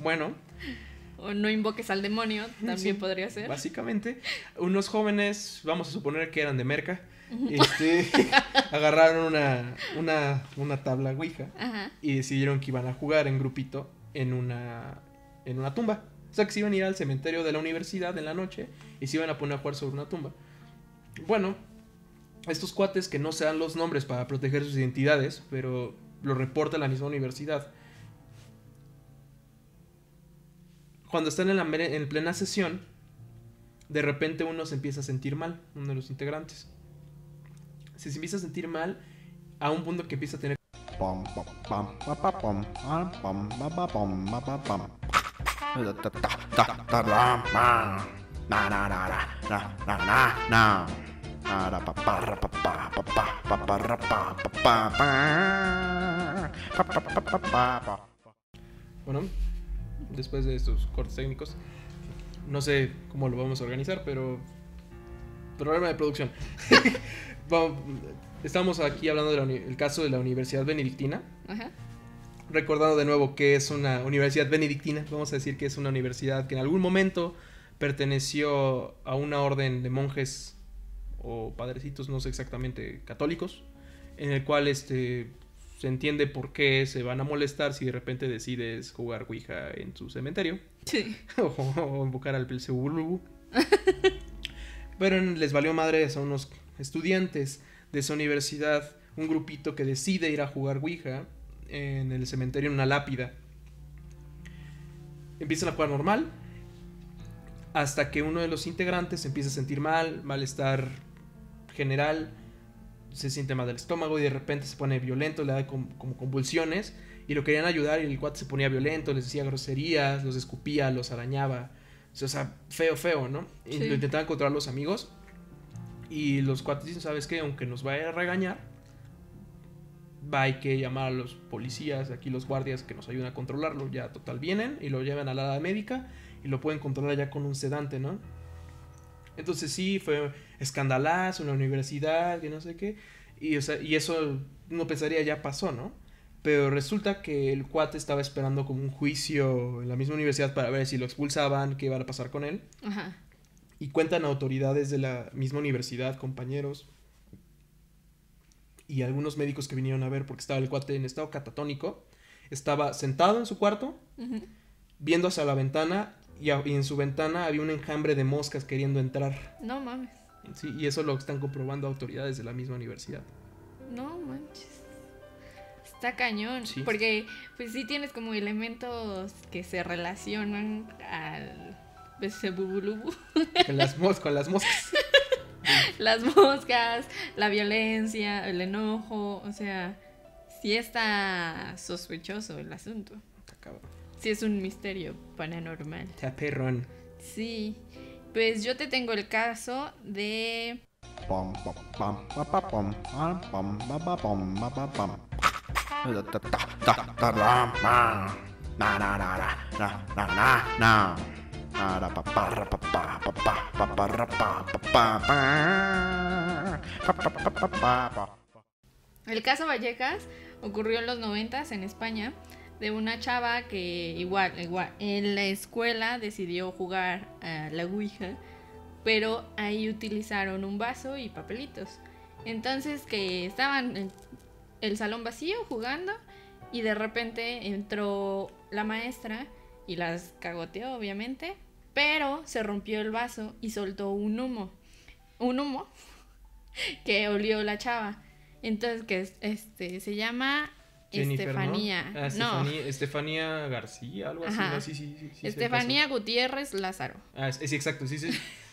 Bueno, O no invoques al demonio, también Sí, podría ser. básicamente, unos jóvenes, vamos a suponer que eran de merca, este, *laughs* agarraron una, una, una tabla ouija Ajá. y decidieron que iban a jugar en grupito en una, en una tumba. O sea, que se iban a ir al cementerio de la universidad en la noche y se iban a poner a jugar sobre una tumba. Bueno, estos cuates que no se dan los nombres para proteger sus identidades, pero lo reporta la misma universidad. Cuando están en, la, en plena sesión, de repente uno se empieza a sentir mal, uno de los integrantes. Se empieza a sentir mal a un punto que empieza a tener ah. Bueno, después de estos cortes técnicos, no sé cómo lo vamos a organizar, pero problema de producción. Estamos aquí hablando del caso de la Universidad Benedictina. Ajá. Recordando de nuevo que es una universidad benedictina, vamos a decir que es una universidad que en algún momento perteneció a una orden de monjes o padrecitos, no sé exactamente, católicos, en el cual este se entiende por qué se van a molestar si de repente decides jugar Ouija en su cementerio Sí. *laughs* o, o invocar al Belzebú. *laughs* Pero les valió madre a unos estudiantes de esa universidad, un grupito que decide ir a jugar Ouija en el cementerio en una lápida. Empiezan a jugar normal. hasta que uno de los integrantes se empieza a sentir mal, malestar general, se siente mal del estómago y de repente se pone violento, le da com- como convulsiones y lo querían ayudar y el cuate se ponía violento, les decía groserías, los escupía, los arañaba, o sea, feo, feo, ¿no? Y Sí. lo intentaban controlar los amigos y los cuates dicen, ¿sabes qué? Aunque nos vaya a regañar, va hay que llamar a los policías, aquí los guardias que nos ayuden a controlarlo, ya total vienen y lo llevan a la área médica y lo pueden controlar ya con un sedante, ¿no? Entonces sí, fue escandalazo en la universidad, que no sé qué, y, o y eso uno pensaría ya pasó, ¿no? Pero resulta que el cuate estaba esperando como un juicio en la misma universidad para ver si lo expulsaban, qué iba a pasar con él. Ajá. Y cuentan autoridades de la misma universidad, compañeros y algunos médicos que vinieron a ver porque estaba el cuate en estado catatónico. Estaba sentado en su cuarto, viendo hacia la ventana y, a- y en su ventana había un enjambre de moscas queriendo entrar. No mames. Sí, y eso lo están comprobando autoridades de la misma universidad. No manches. Está cañón. Sí. Porque, pues sí tienes como elementos que se relacionan al. Ese bubulubu. *laughs* Con las, mos con las moscas. *laughs* Las moscas, la violencia, el enojo. O sea, sí está sospechoso el asunto. Sí es un misterio paranormal. Está perrón. Sí. Pues yo te tengo el caso de. El caso Vallecas ocurrió en los noventas en España de una chava que igual, igual, en la escuela decidió jugar a la Ouija, pero ahí utilizaron un vaso y papelitos. Entonces que estaban en el salón vacío jugando y de repente entró la maestra y las cagoteó obviamente, pero se rompió el vaso y soltó un humo. Un humo *laughs* que olió la chava. Entonces, que es- este se llama Jennifer, Estefanía. ¿no? Ah, no, Estefanía, Estefanía García, algo así. Ajá. ¿no? Sí, sí, sí, sí, sí, Estefanía Gutiérrez Lázaro. Ah, sí, exacto, sí, sí.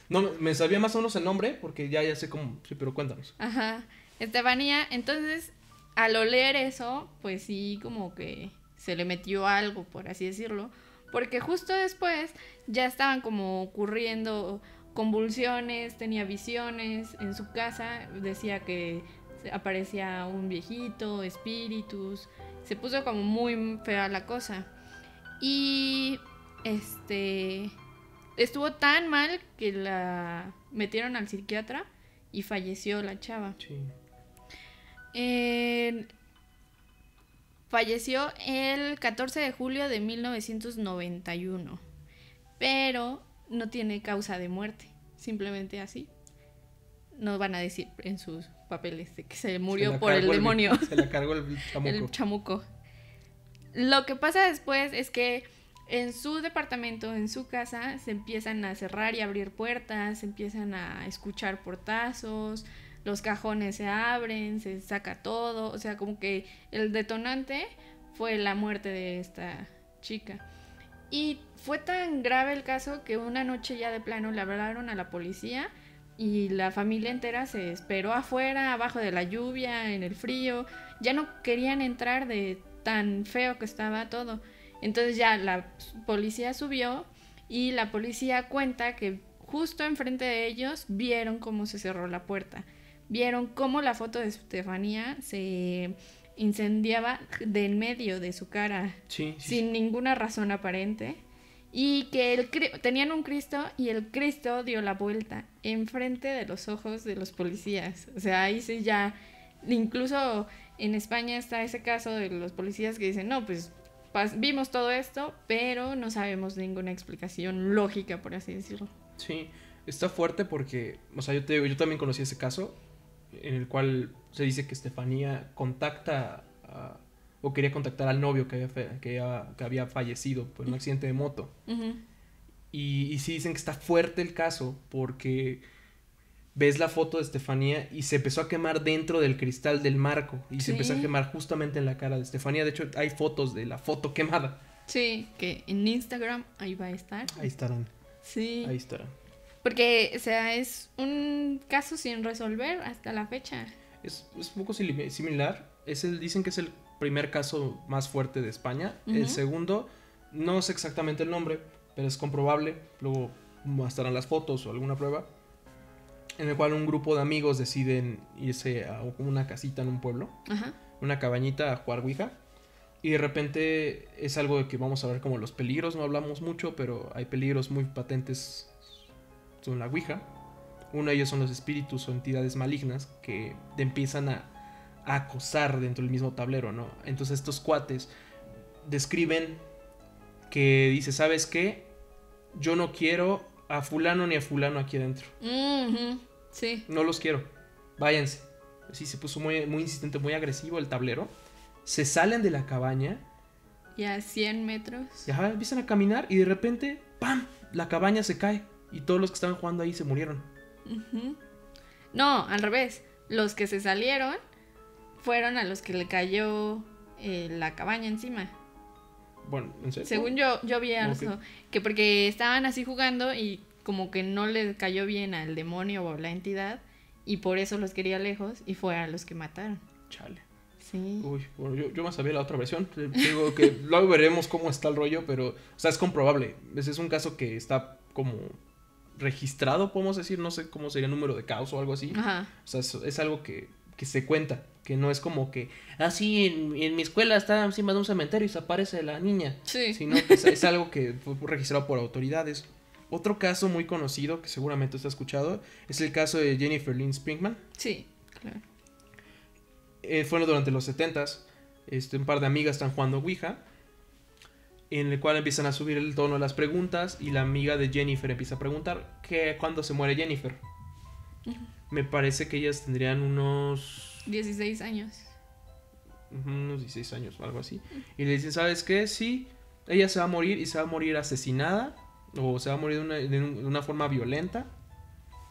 No, me- me sabía más o menos el nombre porque ya, ya sé cómo. Sí, pero cuéntanos. Ajá. Estefanía, entonces, al oler eso, pues sí, como que se le metió algo, por así decirlo. Porque justo después ya estaban como ocurriendo convulsiones, tenía visiones en su casa, decía que aparecía un viejito, espíritus, se puso como muy fea la cosa. Y este estuvo tan mal que la metieron al psiquiatra y falleció la chava. Sí. En- Falleció el 14 de julio de 1991, pero no tiene causa de muerte, simplemente así. No van a decir en sus papeles de que se murió por el demonio. *laughs* Se la cargó el chamuco. El *laughs* chamuco. Lo que pasa después es que en su departamento, en su casa, se empiezan a cerrar y abrir puertas, se empiezan a escuchar portazos, los cajones se abren, se saca todo. O sea, como que el detonante fue la muerte de esta chica. Y fue tan grave el caso que una noche ya de plano le hablaron a la policía y la familia entera se esperó afuera, abajo de la lluvia, en el frío. Ya no querían entrar de tan feo que estaba todo. Entonces ya la policía subió y la policía cuenta que justo enfrente de ellos vieron cómo se cerró la puerta. Vieron cómo la foto de Estefanía se incendiaba de en medio de su cara Sí, sí. sin ninguna razón aparente. Y que el, tenían un Cristo y el Cristo dio la vuelta enfrente de los ojos de los policías. O sea, ahí sí ya, incluso en España está ese caso de los policías que dicen, no, pues vimos todo esto, pero no sabemos ninguna explicación lógica, por así decirlo. Sí, está fuerte porque, o sea, yo te digo, yo también conocí ese caso en el cual se dice que Estefanía contacta a- o quería contactar al novio que había, fe- que había, que había fallecido por un accidente de moto. Y, y sí dicen que está fuerte el caso porque ves la foto de Estefanía y se empezó a quemar dentro del cristal del marco y Sí. se empezó a quemar justamente en la cara de Estefanía. De hecho, hay fotos de la foto quemada. Sí, que en Instagram ahí va a estar. Ahí estarán. Sí. Ahí está. Porque, o sea, es un caso sin resolver hasta la fecha. Es, es un poco similar. Es el, dicen que es el primer caso más fuerte de España. El Ujú. segundo, no sé exactamente el nombre, pero es comprobable. Luego estarán las fotos o alguna prueba. En el cual un grupo de amigos deciden irse a una casita en un pueblo, una cabañita a jugar Ouija. Y de repente es algo de que vamos a ver como los peligros, no hablamos mucho, pero hay peligros muy patentes con la Ouija. Uno de ellos son los espíritus o entidades malignas que te empiezan a, a acosar dentro del mismo tablero, ¿no? Entonces estos cuates describen que dice, ¿sabes qué? Yo no quiero a fulano ni a fulano aquí adentro. Sí. No los quiero. Váyanse. Así se puso muy, muy insistente, muy agresivo el tablero. Se salen de la cabaña Y a 100 metros. y ajá, empiezan a caminar y de repente, ¡pam! La cabaña se cae y todos los que estaban jugando ahí se murieron. No, al revés. Los que se salieron fueron a los que le cayó eh, la cabaña encima. Bueno, ¿en serio? Según yo, yo vi eso. Que porque estaban así jugando y como que no le cayó bien al demonio o la entidad. Y por eso los quería lejos y fue a los que mataron. Chale. Sí. Uy, bueno, yo, yo más sabía la otra versión. Digo que *laughs* luego veremos cómo está el rollo, pero, o sea, es comprobable. Ese es un caso que está como registrado, podemos decir, no sé cómo sería el número de caos o algo así. Ajá. O sea, es, es algo que, que se cuenta, que no es como que, ah, sí, en, en mi escuela está encima de un cementerio y se aparece la niña. Sí. Sino que es, es algo que fue registrado por autoridades. Otro caso muy conocido, que seguramente usted ha escuchado, es el caso de Jennifer Lynn Springman. Sí, claro. Eh, fue durante los 70s. Este, un par de amigas están jugando Ouija. En el cual empiezan a subir el tono de las preguntas. Y la amiga de Jennifer empieza a preguntar: ¿qué, ¿Cuándo se muere Jennifer? Me parece que ellas tendrían unos. 16 años. unos 16 años o algo así. Y le dicen: ¿Sabes qué? Sí, ella se va a morir y se va a morir asesinada. O se va a morir de una, de una forma violenta.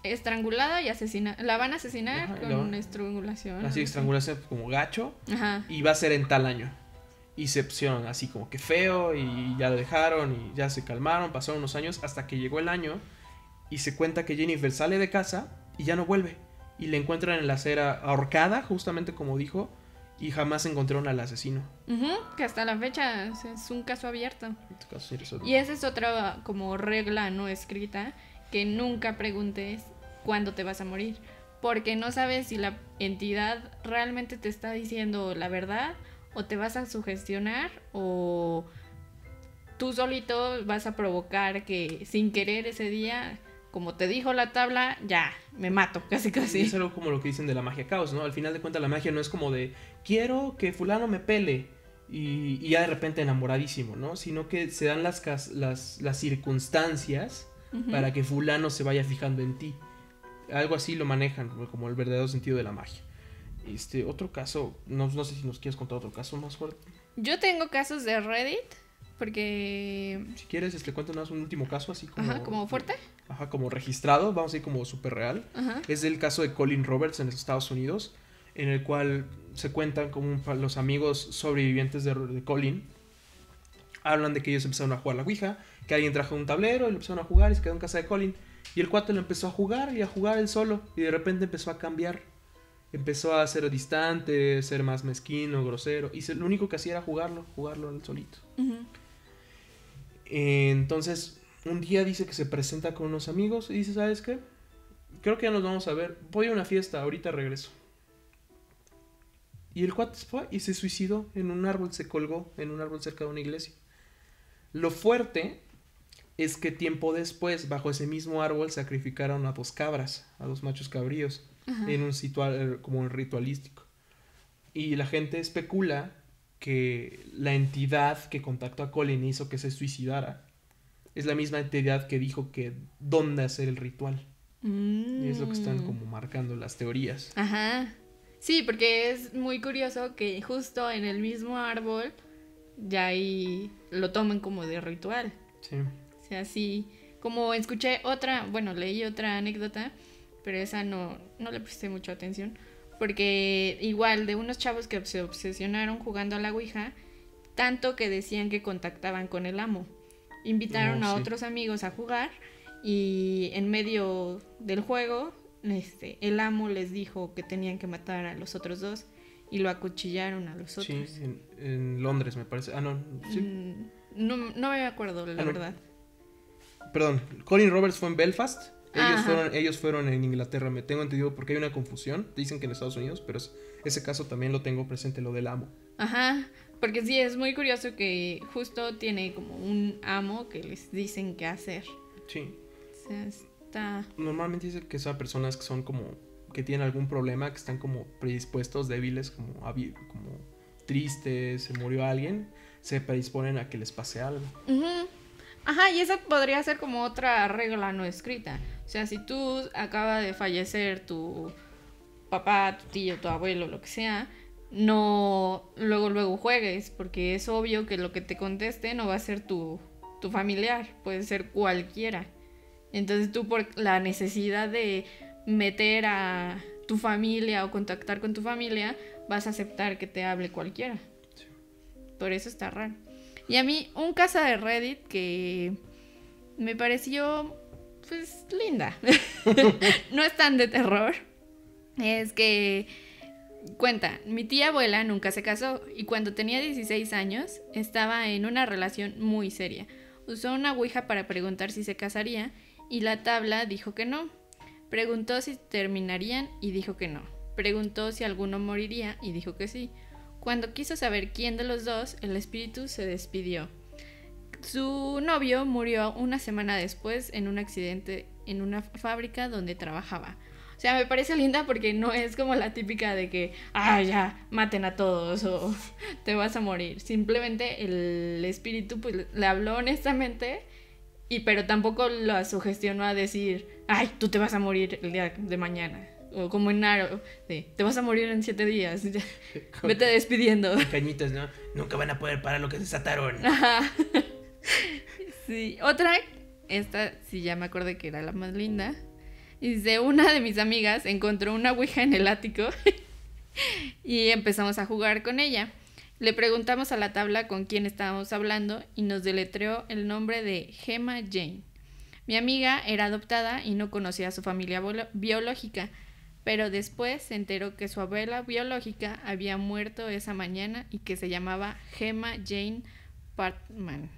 Estrangulada y asesinada. La van a asesinar Ajá, con van- estrangulación. Así, estrangulación como gacho. Ajá. y va a ser en tal año. Y se pusieron así como que feo y ya lo dejaron y ya se calmaron, pasaron unos años hasta que llegó el año y se cuenta que Jennifer sale de casa y ya no vuelve. Y le encuentran en la acera ahorcada, justamente como dijo, y jamás encontraron al asesino. Que hasta la fecha es un caso abierto. Este caso. Y esa es otra como regla no escrita, que nunca preguntes cuándo te vas a morir, porque no sabes si la entidad realmente te está diciendo la verdad o te vas a sugestionar o tú solito vas a provocar que sin querer ese día, como te dijo la tabla, ya, me mato, *laughs* casi casi. es algo como lo que dicen de la magia caos, ¿no? Al final de cuentas la magia no es como de quiero que fulano me pele y, y ya de repente enamoradísimo, ¿no? Sino que se dan las, las, las circunstancias para que fulano se vaya fijando en ti. Algo así lo manejan como, como el verdadero sentido de la magia. Este, otro caso, no, no sé si nos quieres contar otro caso más fuerte. Yo tengo casos de Reddit, porque... Si quieres, este, cuéntanos un último caso así como... Ajá, como fuerte. Ajá, como registrado, vamos a ir como súper real. Ajá. Es el caso de Colin Roberts en los Estados Unidos, en el cual se cuentan como un los amigos sobrevivientes de, de Colin. Hablan de que ellos empezaron a jugar la Ouija, que alguien trajo un tablero y lo empezaron a jugar y se quedó en casa de Colin. Y el cuate lo empezó a jugar y a jugar él solo. Y de repente empezó a cambiar. Empezó a ser distante, ser más mezquino, grosero. Y lo único que hacía era jugarlo, jugarlo él solito. Ujú. Entonces, un día dice que se presenta con unos amigos y dice, ¿sabes qué? Creo que ya nos vamos a ver. Voy a una fiesta, ahorita regreso. Y el cuate se fue y se suicidó en un árbol, se colgó en un árbol cerca de una iglesia. Lo fuerte es que tiempo después, bajo ese mismo árbol, sacrificaron a dos cabras, a dos machos cabríos, Ajá. en un ritual como un ritualístico. Y la gente especula que la entidad que contactó a Colin hizo que se suicidara es la misma entidad que dijo que dónde hacer el ritual. Y es lo que están Mm. como marcando las teorías. Ajá. Sí, porque es muy curioso que justo en el mismo árbol ya ahí lo tomen como de ritual. Sí. O sea, sí. Como escuché otra, bueno, leí otra anécdota, pero esa no, no le presté mucha atención. Porque igual de unos chavos que se obsesionaron jugando a la Ouija, tanto que decían que contactaban con el amo. Invitaron Oh, a sí. otros amigos a jugar y en medio del juego, este, el amo les dijo que tenían que matar a los otros dos y lo acuchillaron a los Sí, otros. en, en Londres me parece. Ah, no, sí. Mm, no, no me acuerdo, la Ah, no. verdad. Perdón, Colin Roberts fue en Belfast. Ellos Ajá. fueron, ellos fueron en Inglaterra, me tengo entendido porque hay una confusión. Dicen que en Estados Unidos, pero es- ese caso también lo tengo presente, lo del amo. Ajá, porque sí, es muy curioso que justo tiene como un amo que les dicen qué hacer. Sí. O sea, está... Normalmente dice que son personas que son como, que tienen algún problema, que están como predispuestos, débiles, como, como tristes, se murió alguien, se predisponen a que les pase algo. Ujú. Ajá, y esa podría ser como otra regla no escrita. O sea, si tú acaba de fallecer tu papá, tu tío, tu abuelo, lo que sea, no luego luego juegues, porque es obvio que lo que te conteste no va a ser tu, tu familiar, puede ser cualquiera. Entonces tú por la necesidad de meter a tu familia o contactar con tu familia, vas a aceptar que te hable cualquiera. Por eso está raro. Y a mí, un casa de Reddit que me pareció, pues, linda. *laughs* no es tan de terror. Es que, cuenta, mi tía abuela nunca se casó y cuando tenía 16 años estaba en una relación muy seria. Usó una ouija para preguntar si se casaría y la tabla dijo que no. Preguntó si terminarían y dijo que no. Preguntó si alguno moriría y dijo que sí. Cuando quiso saber quién de los dos, el espíritu se despidió. Su novio murió una semana después en un accidente en una fábrica donde trabajaba. O sea, me parece linda porque no es como la típica de que, ah, ya, maten a todos o *laughs* te vas a morir. Simplemente el espíritu pues, le habló honestamente, y pero tampoco lo sugestionó a decir, ay, tú te vas a morir el día de mañana. O como en Naro, de, te vas a morir en siete días. *laughs* Vete despidiendo. Cañitas, ¿no? Nunca van a poder parar lo que desataron. *laughs* Ajá. Sí, otra, esta sí ya me acordé que era la más linda. Dice, una de mis amigas encontró una ouija en el ático *laughs* y empezamos a jugar con ella. Le preguntamos a la tabla con quién estábamos hablando y nos deletreó el nombre de Gemma Jane. Mi amiga era adoptada y no conocía a su familia biológica, pero después se enteró que su abuela biológica había muerto esa mañana y que se llamaba Gemma Jane Partman.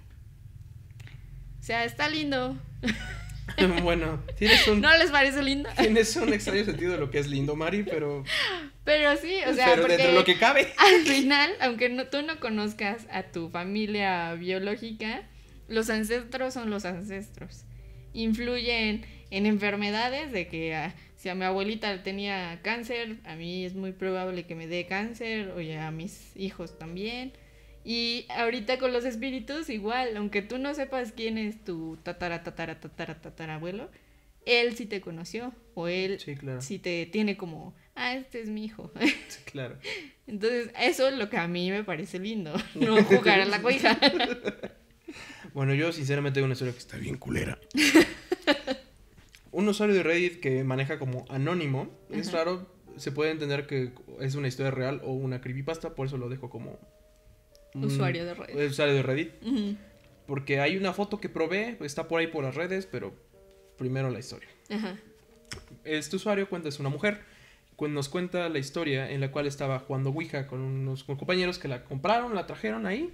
O sea, está lindo. *laughs* bueno, tienes un, ¿No les parece lindo? tienes un *laughs* extraño sentido de lo que es lindo, Mari, pero, Pero sí, o sea, pero porque dentro de lo que cabe. *laughs* al final, aunque no, tú no conozcas a tu familia biológica, los ancestros son los ancestros. Influyen en enfermedades de que ah, si a mi abuelita tenía cáncer, a mí es muy probable que me dé cáncer, o ya a mis hijos también. Y ahorita con los espíritus igual, aunque tú no sepas quién es tu tatara, tatara, tatara, tatarabuelo, él sí te conoció, o él Sí, claro. sí te tiene como, ah, este es mi hijo. Sí, claro. *laughs* Entonces, eso es lo que a mí me parece lindo, *laughs* no jugar a la cuija. Bueno, yo sinceramente tengo una historia que está bien culera. *laughs* Un usuario de Reddit que maneja como anónimo, es raro, se puede entender que es una historia real o una creepypasta, por eso lo dejo como... un Usuario de Reddit. Usuario de Reddit. Porque hay una foto que probé, está por ahí por las redes, pero primero la historia. Ajá. Este usuario cuenta, es una mujer, nos cuenta la historia en la cual estaba jugando Ouija con unos compañeros que la compraron, la trajeron ahí.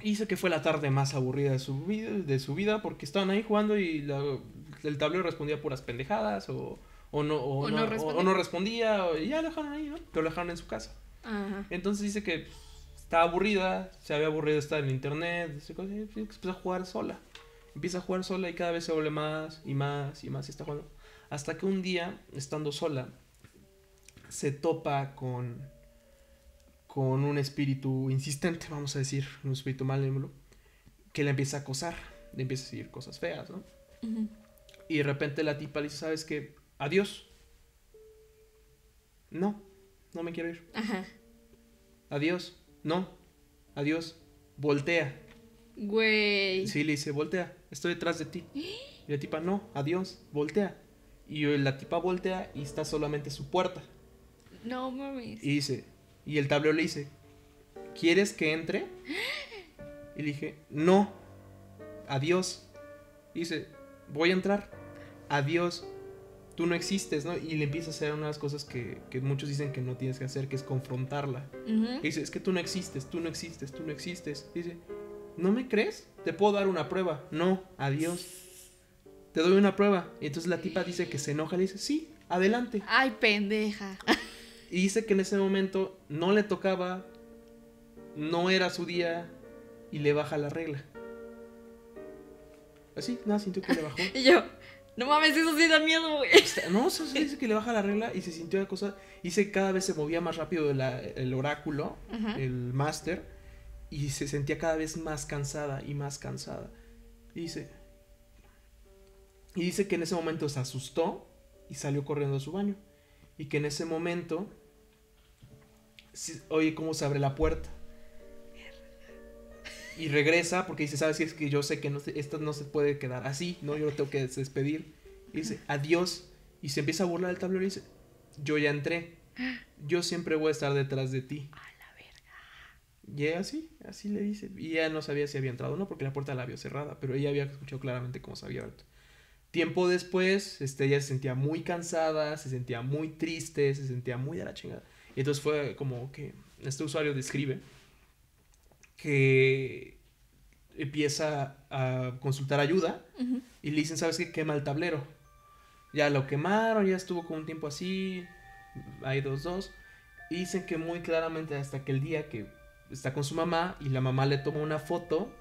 Y dice que fue la tarde más aburrida de su vida, de su vida porque estaban ahí jugando y la- el tablero respondía puras pendejadas o, o no, o, O no, respondía. o no respondía o- y ya lo dejaron ahí, ¿no? Pero lo dejaron en su casa. Ajá. Entonces dice que estaba aburrida, se había aburrido de estar en internet, dice que y empieza a jugar sola. Empieza a jugar sola y cada vez se vuelve más y más y más y está jugando. Hasta que un día, estando sola, se topa con, con un espíritu insistente, vamos a decir, un espíritu malévolo, que le empieza a acosar, le empieza a decir cosas feas, ¿no? Ujú. Y de repente la tipa le dice, ¿sabes qué? Adiós. No, no me quiero ir. Ajá. Adiós. No. Adiós. Voltea. Güey. Sí, le dice, voltea. Estoy detrás de ti. *gasps* Y la tipa, no. Adiós. Voltea. Y la tipa voltea y está solamente su puerta. No mames. Y dice, y el tablero le dice, ¿quieres que entre? *gasps* Y le dije, no. Adiós. Y dice, voy a entrar. Adiós. Tú no existes, ¿no? Y le empieza a hacer unas cosas que, que muchos dicen que no tienes que hacer, que es confrontarla. Y dice, es que tú no existes, tú no existes, tú no existes. Dice, ¿no me crees? Te puedo dar una prueba. No, adiós. Te doy una prueba. Y entonces la tipa dice que se enoja le dice, sí, adelante. Ay, pendeja. Y dice que en ese momento no le tocaba, no era su día y le baja la regla. Así, nada, sintió que le bajó. *laughs* Y yo, no mames, eso sí da miedo, güey. No, eso sí dice que le baja la regla y se sintió la cosa. Dice que cada vez se movía más rápido la- el oráculo, el máster, y se sentía cada vez más cansada y más cansada. Y dice. Y dice que en ese momento se asustó y salió corriendo a su baño. Y que en ese momento. oye cómo se abre la puerta. Y regresa porque dice, ¿sabes qué? Es que yo sé que no se- esto no se puede quedar así, ¿no? Yo lo tengo que despedir. Y dice, adiós. Y se empieza a burlar del tablero y dice, yo ya entré. Yo siempre voy a estar detrás de ti. A la verga. Y así, así le dice. Y ella no sabía si había entrado o no, porque la puerta la vio cerrada, pero ella había escuchado claramente cómo se había abierto. Tiempo después, este, ella se sentía muy cansada, se sentía muy triste, se sentía muy de la chingada. Y entonces fue como que este usuario describe que empieza a consultar ayuda y le dicen, ¿sabes qué? Quema el tablero. Ya lo quemaron, ya estuvo con un tiempo así, hay dos, dos. Y dicen que muy claramente hasta que el día que está con su mamá y la mamá le toma una foto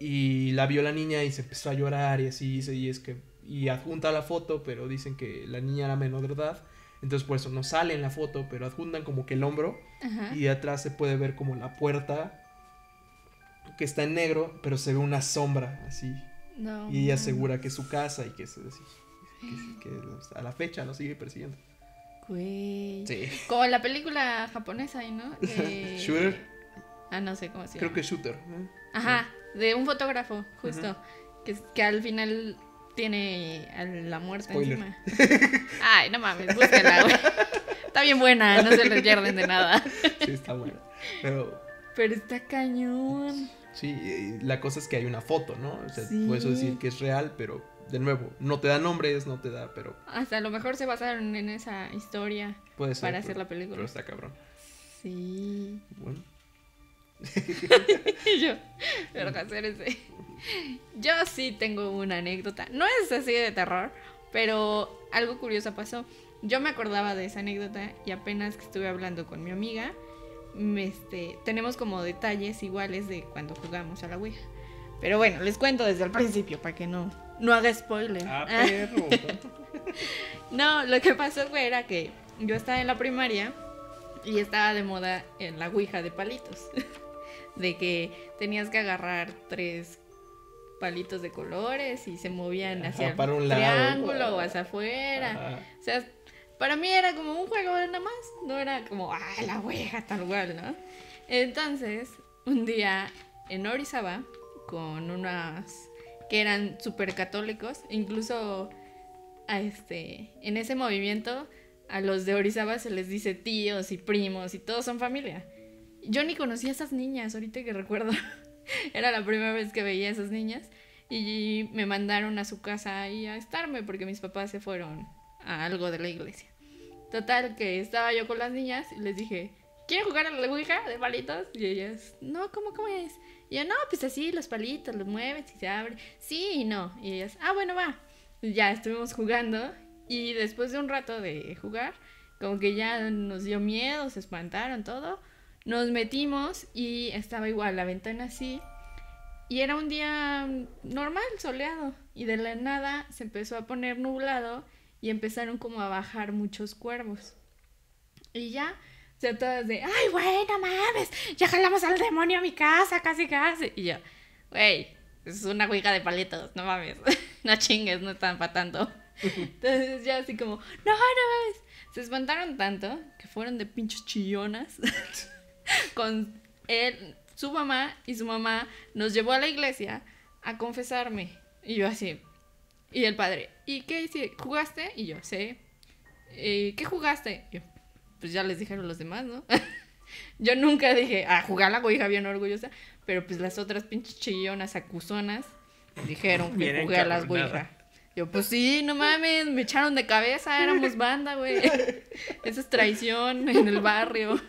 y la vio la niña y se empezó a llorar y así dice, y es que, y adjunta la foto, pero dicen que la niña era menor de edad. Entonces por eso no sale en la foto, pero adjuntan como que el hombro Ajá. y de atrás se puede ver como la puerta que está en negro, pero se ve una sombra así. No. Y ella asegura que es su casa y que, es así, que, que a la fecha lo sigue persiguiendo. Güey. Sí. Como la película japonesa, ahí, ¿no? *laughs* Shooter. Ah, no sé cómo se llama. Creo que Shooter. ¿eh? Ajá, de un fotógrafo, justo. que, que al final tiene a la muerte Spoiler. encima. Ay, no mames, búsquenla, güey. Está bien buena, no se le pierden de nada. Sí, está bueno. Pero Pero está cañón. sí, la cosa es que hay una foto, ¿no? O sea, Sí. puedes decir que es real, pero de nuevo, no te da nombres, no te da, pero Hasta a lo mejor se basaron en esa historia puede ser. para pero- hacer la película. Pero está cabrón. Sí. Bueno. *laughs* Y yo, pero hacer ese. Yo sí tengo una anécdota. No es así de terror, pero algo curioso pasó. Yo me acordaba de esa anécdota y apenas que estuve hablando con mi amiga, este, tenemos como detalles iguales de cuando jugamos a la Ouija. Pero bueno, les cuento desde el principio para que no, no haga spoiler. Ah, perro. *laughs* No, lo que pasó fue era que yo estaba en la primaria y estaba de moda en la ouija de palitos. *laughs* De que tenías que agarrar tres palitos de colores y se movían hacia el para un lado. triángulo o hacia afuera. Ajá. O sea, para mí era como un juego nada más. No era como, ah, la ouija tal cual, ¿no? Entonces, un día en Orizaba, con unas que eran súper católicos, incluso a este, en ese movimiento, a los de Orizaba se les dice tíos y primos y todos son familia. Yo ni conocía a esas niñas, ahorita que recuerdo. *laughs* Era la primera vez que veía a esas niñas y me mandaron a su casa ahí a estarme porque mis papás se fueron a algo de la iglesia. Total, que estaba yo con las niñas y les dije, ¿quieren jugar a la ouija de palitos? Y ellas, no, ¿cómo, cómo es? Y yo, no, pues así, los palitos, los mueves y se abre. Sí y no. Y ellas, ah, bueno, va. Y ya estuvimos jugando y después de un rato de jugar, como que ya nos dio miedo, se espantaron todo. Nos metimos y estaba igual la ventana así. Y era un día normal, soleado. Y de la nada se empezó a poner nublado y empezaron como a bajar muchos cuervos. Y ya, o sea, todas de, ay, güey, no mames, ya jalamos al demonio a mi casa, casi, casi. Y yo, güey, es una ouija de palitos, no mames, *laughs* no chingues, no están para tanto. Entonces ya así como, no, no mames. Se espantaron tanto que fueron de pinches chillonas *laughs* con él, su mamá y su mamá nos llevó a la iglesia a confesarme. Y yo así. Y el padre, ¿y qué hiciste? ¿Jugaste? Y yo, sí. "Eh, ¿Qué jugaste? Y yo, pues ya les dijeron los demás, ¿no? *laughs* yo nunca dije, a jugar la ouija bien orgullosa. Pero pues las otras pinches chillonas acusonas dijeron que Bien jugué a las. Ouija. Yo, pues sí, no mames, me echaron de cabeza, éramos banda, güey. *laughs* Esa es traición en el barrio.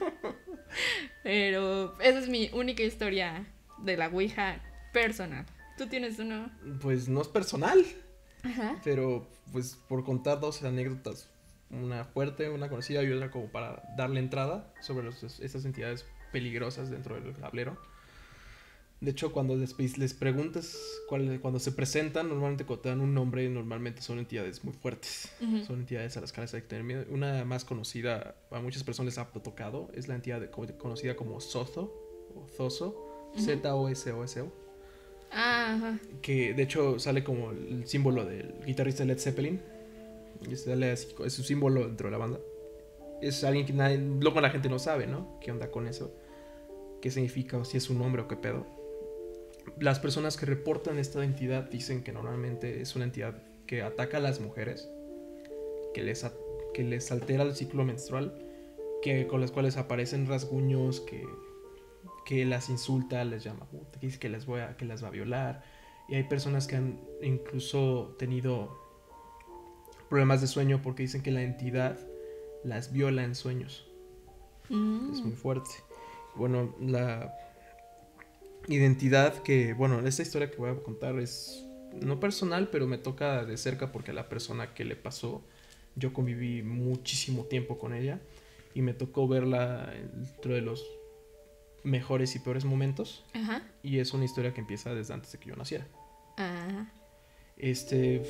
Pero esa es mi única historia de la Ouija personal. ¿Tú tienes uno? Pues no es personal, Ajá. pero pues por contar dos anécdotas, una fuerte, una conocida y otra como para darle entrada sobre los- estas entidades peligrosas dentro del tablero. De hecho, cuando les, les preguntas cuál, cuando se presentan, normalmente cuando te dan un nombre, normalmente son entidades muy fuertes. Son entidades a las que hay que tener miedo. Una más conocida, a muchas personas les ha tocado, es la entidad de- conocida como Zozo, o Zoso, Ujú. Z-O-S-O-S-O, Ah, ajá. que de hecho sale como el símbolo del guitarrista Led Zeppelin. Sale así, es su símbolo dentro de la banda. Es alguien que nadie, luego la gente no sabe, ¿no? ¿Qué onda con eso? ¿Qué significa? O si es un nombre o qué pedo. Las personas que reportan esta entidad dicen que normalmente es una entidad que ataca a las mujeres, que les, que les altera el ciclo menstrual, que con las cuales aparecen rasguños, que, que las insulta, les llama, que les, voy a, que las va a violar. Y hay personas que han incluso tenido problemas de sueño porque dicen que la entidad las viola en sueños. Mm. Es muy fuerte. Bueno, la identidad que, bueno, esta historia que voy a contar es no personal, pero me toca de cerca porque la persona que le pasó, yo conviví muchísimo tiempo con ella y me tocó verla dentro de los mejores y peores momentos Ajá. y es una historia que empieza desde antes de que yo naciera. Ah. Este,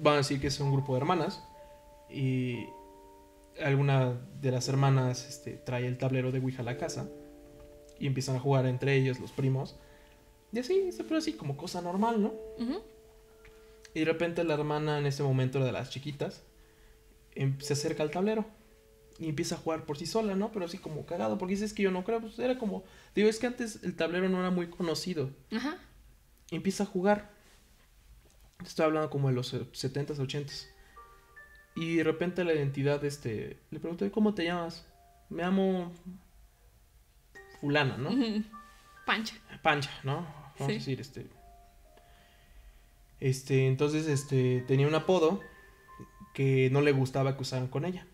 van a decir que es un grupo de hermanas y alguna de las hermanas este, trae el tablero de Ouija a la casa y empiezan a jugar entre ellos los primos. Y así, siempre así como cosa normal, ¿no? Y de repente la hermana en ese momento de las chiquitas em- se acerca al tablero y empieza a jugar por sí sola, ¿no? Pero así como cagado, porque dices que yo no creo, pues era como, digo, es que antes el tablero no era muy conocido. Ajá. Y empieza a jugar. Estoy hablando como de los 70s, 80s. Y de repente la identidad, este, le pregunté, ¿cómo te llamas? Me llamo fulana, ¿no? Pancha. Pancha, ¿no? Vamos Sí. a decir, este. Este, entonces, este, tenía un apodo que no le gustaba que usaran con ella.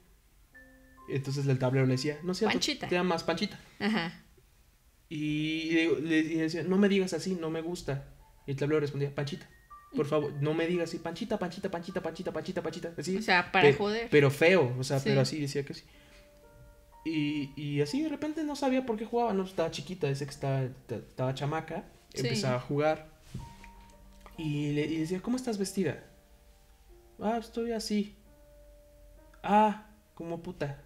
Entonces el tablero le decía, no sé, Panchita. te llamas Panchita. Ajá. Y le, le- y le decía, no me digas así, no me gusta. Y el tablero respondía, Panchita, por favor, no me digas así, Panchita, Panchita, Panchita, Panchita, Panchita, Panchita. Así. O sea, para Pe- joder. Pero feo, o sea, Sí. pero así decía que sí. Y, y así de repente no sabía por qué jugaba, no estaba chiquita, dice que estaba, estaba chamaca, Sí. empezaba a jugar. Y le y decía, ¿cómo estás vestida? Ah, estoy así. Ah, como puta.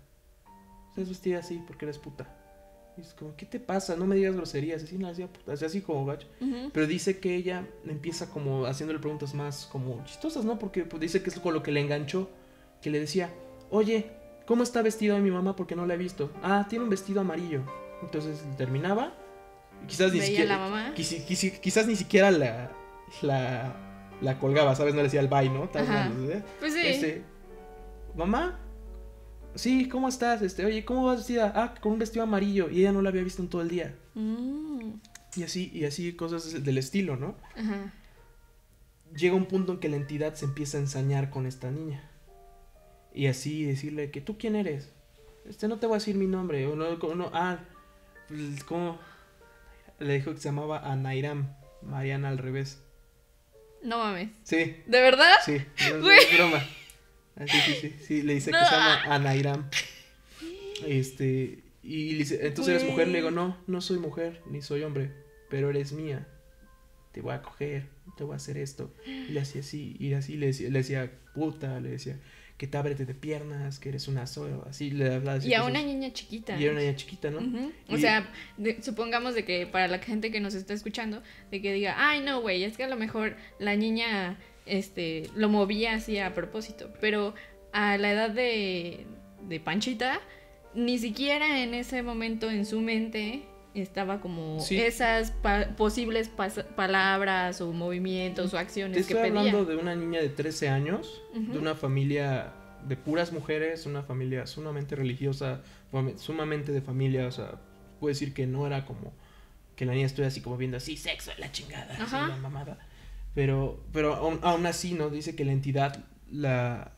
Estás vestida así porque eres puta. Y es como, ¿qué te pasa? No me digas groserías. Así no puta, así, así como gacho. Pero dice que ella empieza como haciéndole preguntas más como chistosas, ¿no? Porque pues, dice que es con lo que le enganchó. Que le decía, oye, ¿cómo está vestida hoy mi mamá? Porque no la he visto. Ah, tiene un vestido amarillo. Entonces terminaba. Quizás ni Veía siquiera. la mamá. quisi- quisi- quizás ni siquiera la, la, la colgaba, ¿sabes? No le decía el bye, ¿no? Tal ¿eh? Pues sí. Este, mamá, sí, ¿cómo estás? Este, oye, ¿cómo vas vestida? Ah, con un vestido amarillo. Y ella no la había visto en todo el día. Mm. Y así, y así cosas del estilo, ¿no? Ajá. llega un punto en que la entidad se empieza a ensañar con esta niña. Y así decirle que tú quién eres. Este no te voy a decir mi nombre. O no, no, ah, pues, ¿cómo? Le dijo que se llamaba Anairam. Mariana al revés. No mames. Sí, ¿De verdad? sí, *laughs* no, es broma. Ah, sí, sí, sí, sí, le dice que se llama Anairam. Este, y le dice, entonces eres mujer, le digo, no, no soy mujer, ni soy hombre, pero eres mía. Te voy a coger, te voy a hacer esto. Y le hacía así, y así le decía, le decía puta, le decía que te ábrete de piernas, que eres una sola, así le hablaba así Y a una niña chiquita. Y era una niña chiquita, ¿no? O Y- sea, de- supongamos de que para la gente que nos está escuchando, de que diga, ay no, güey, es que a lo mejor la niña este, lo movía así a propósito, pero a la edad de, de Panchita, ni siquiera en ese momento en su mente estaba como Sí. esas pa- posibles palabras o movimientos o Te acciones que estoy pedía. hablando de una niña de 13 años, de una familia de puras mujeres, una familia sumamente religiosa, sumamente de familia, o sea, puedo decir que no era como que la niña estuviera así como viendo así, sexo, la chingada, así, la mamada. Pero, pero aún, aún así, ¿no? Dice que la entidad la,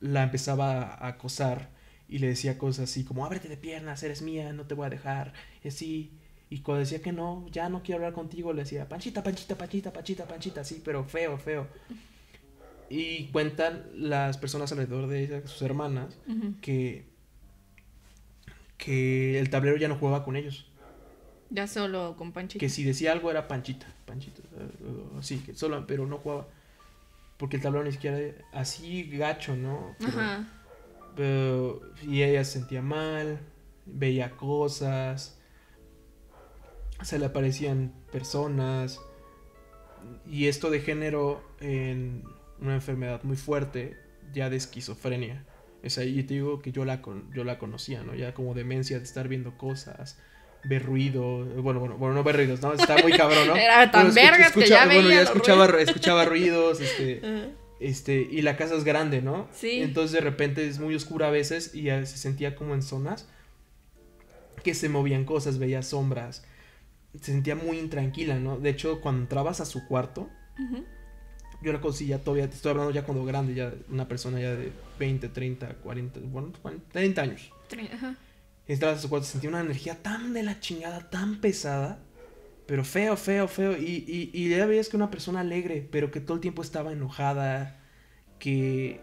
la empezaba a acosar y le decía cosas así como, ábrete de piernas, eres mía, no te voy a dejar, y así. Y cuando decía que no, ya no quiero hablar contigo, le decía, panchita, panchita, panchita, panchita, panchita, así, pero feo, feo. Y cuentan las personas alrededor de ella, sus hermanas, que, que el tablero ya no jugaba con ellos. Ya solo con Panchito. Que si decía algo era panchita, panchita, así, que solo, pero no jugaba. Porque el tablero ni siquiera era así gacho, ¿no? Pero- Ajá. Pero- y ella se sentía mal, veía cosas, se le aparecían personas. Y esto degeneró en una enfermedad muy fuerte, ya de esquizofrenia. Es ahí te digo que yo la, yo la conocía, ¿no? Ya como demencia de estar viendo cosas, ver ruido. Bueno, bueno, bueno, no ver ruidos, ¿no? Está muy cabrón, ¿no? *laughs* Era tan Bueno, escucha- que ya Bueno, veía ya escuchaba, escuchaba ruidos, este... *laughs* Este, y la casa es grande, ¿no? Sí. Entonces de repente es muy oscura a veces y se sentía como en zonas que se movían cosas, veía sombras. Se sentía muy intranquila, ¿no? De hecho, cuando entrabas a su cuarto, yo la conocí ya todavía, te estoy hablando ya cuando grande, ya una persona ya de 20, 30, 40, bueno, 40, 30 años. Ajá. Entrabas a su cuarto, sentía una energía tan de la chingada, tan pesada, pero feo, feo, feo. Y, y, y ya veías que una persona alegre, pero que todo el tiempo estaba enojada, que,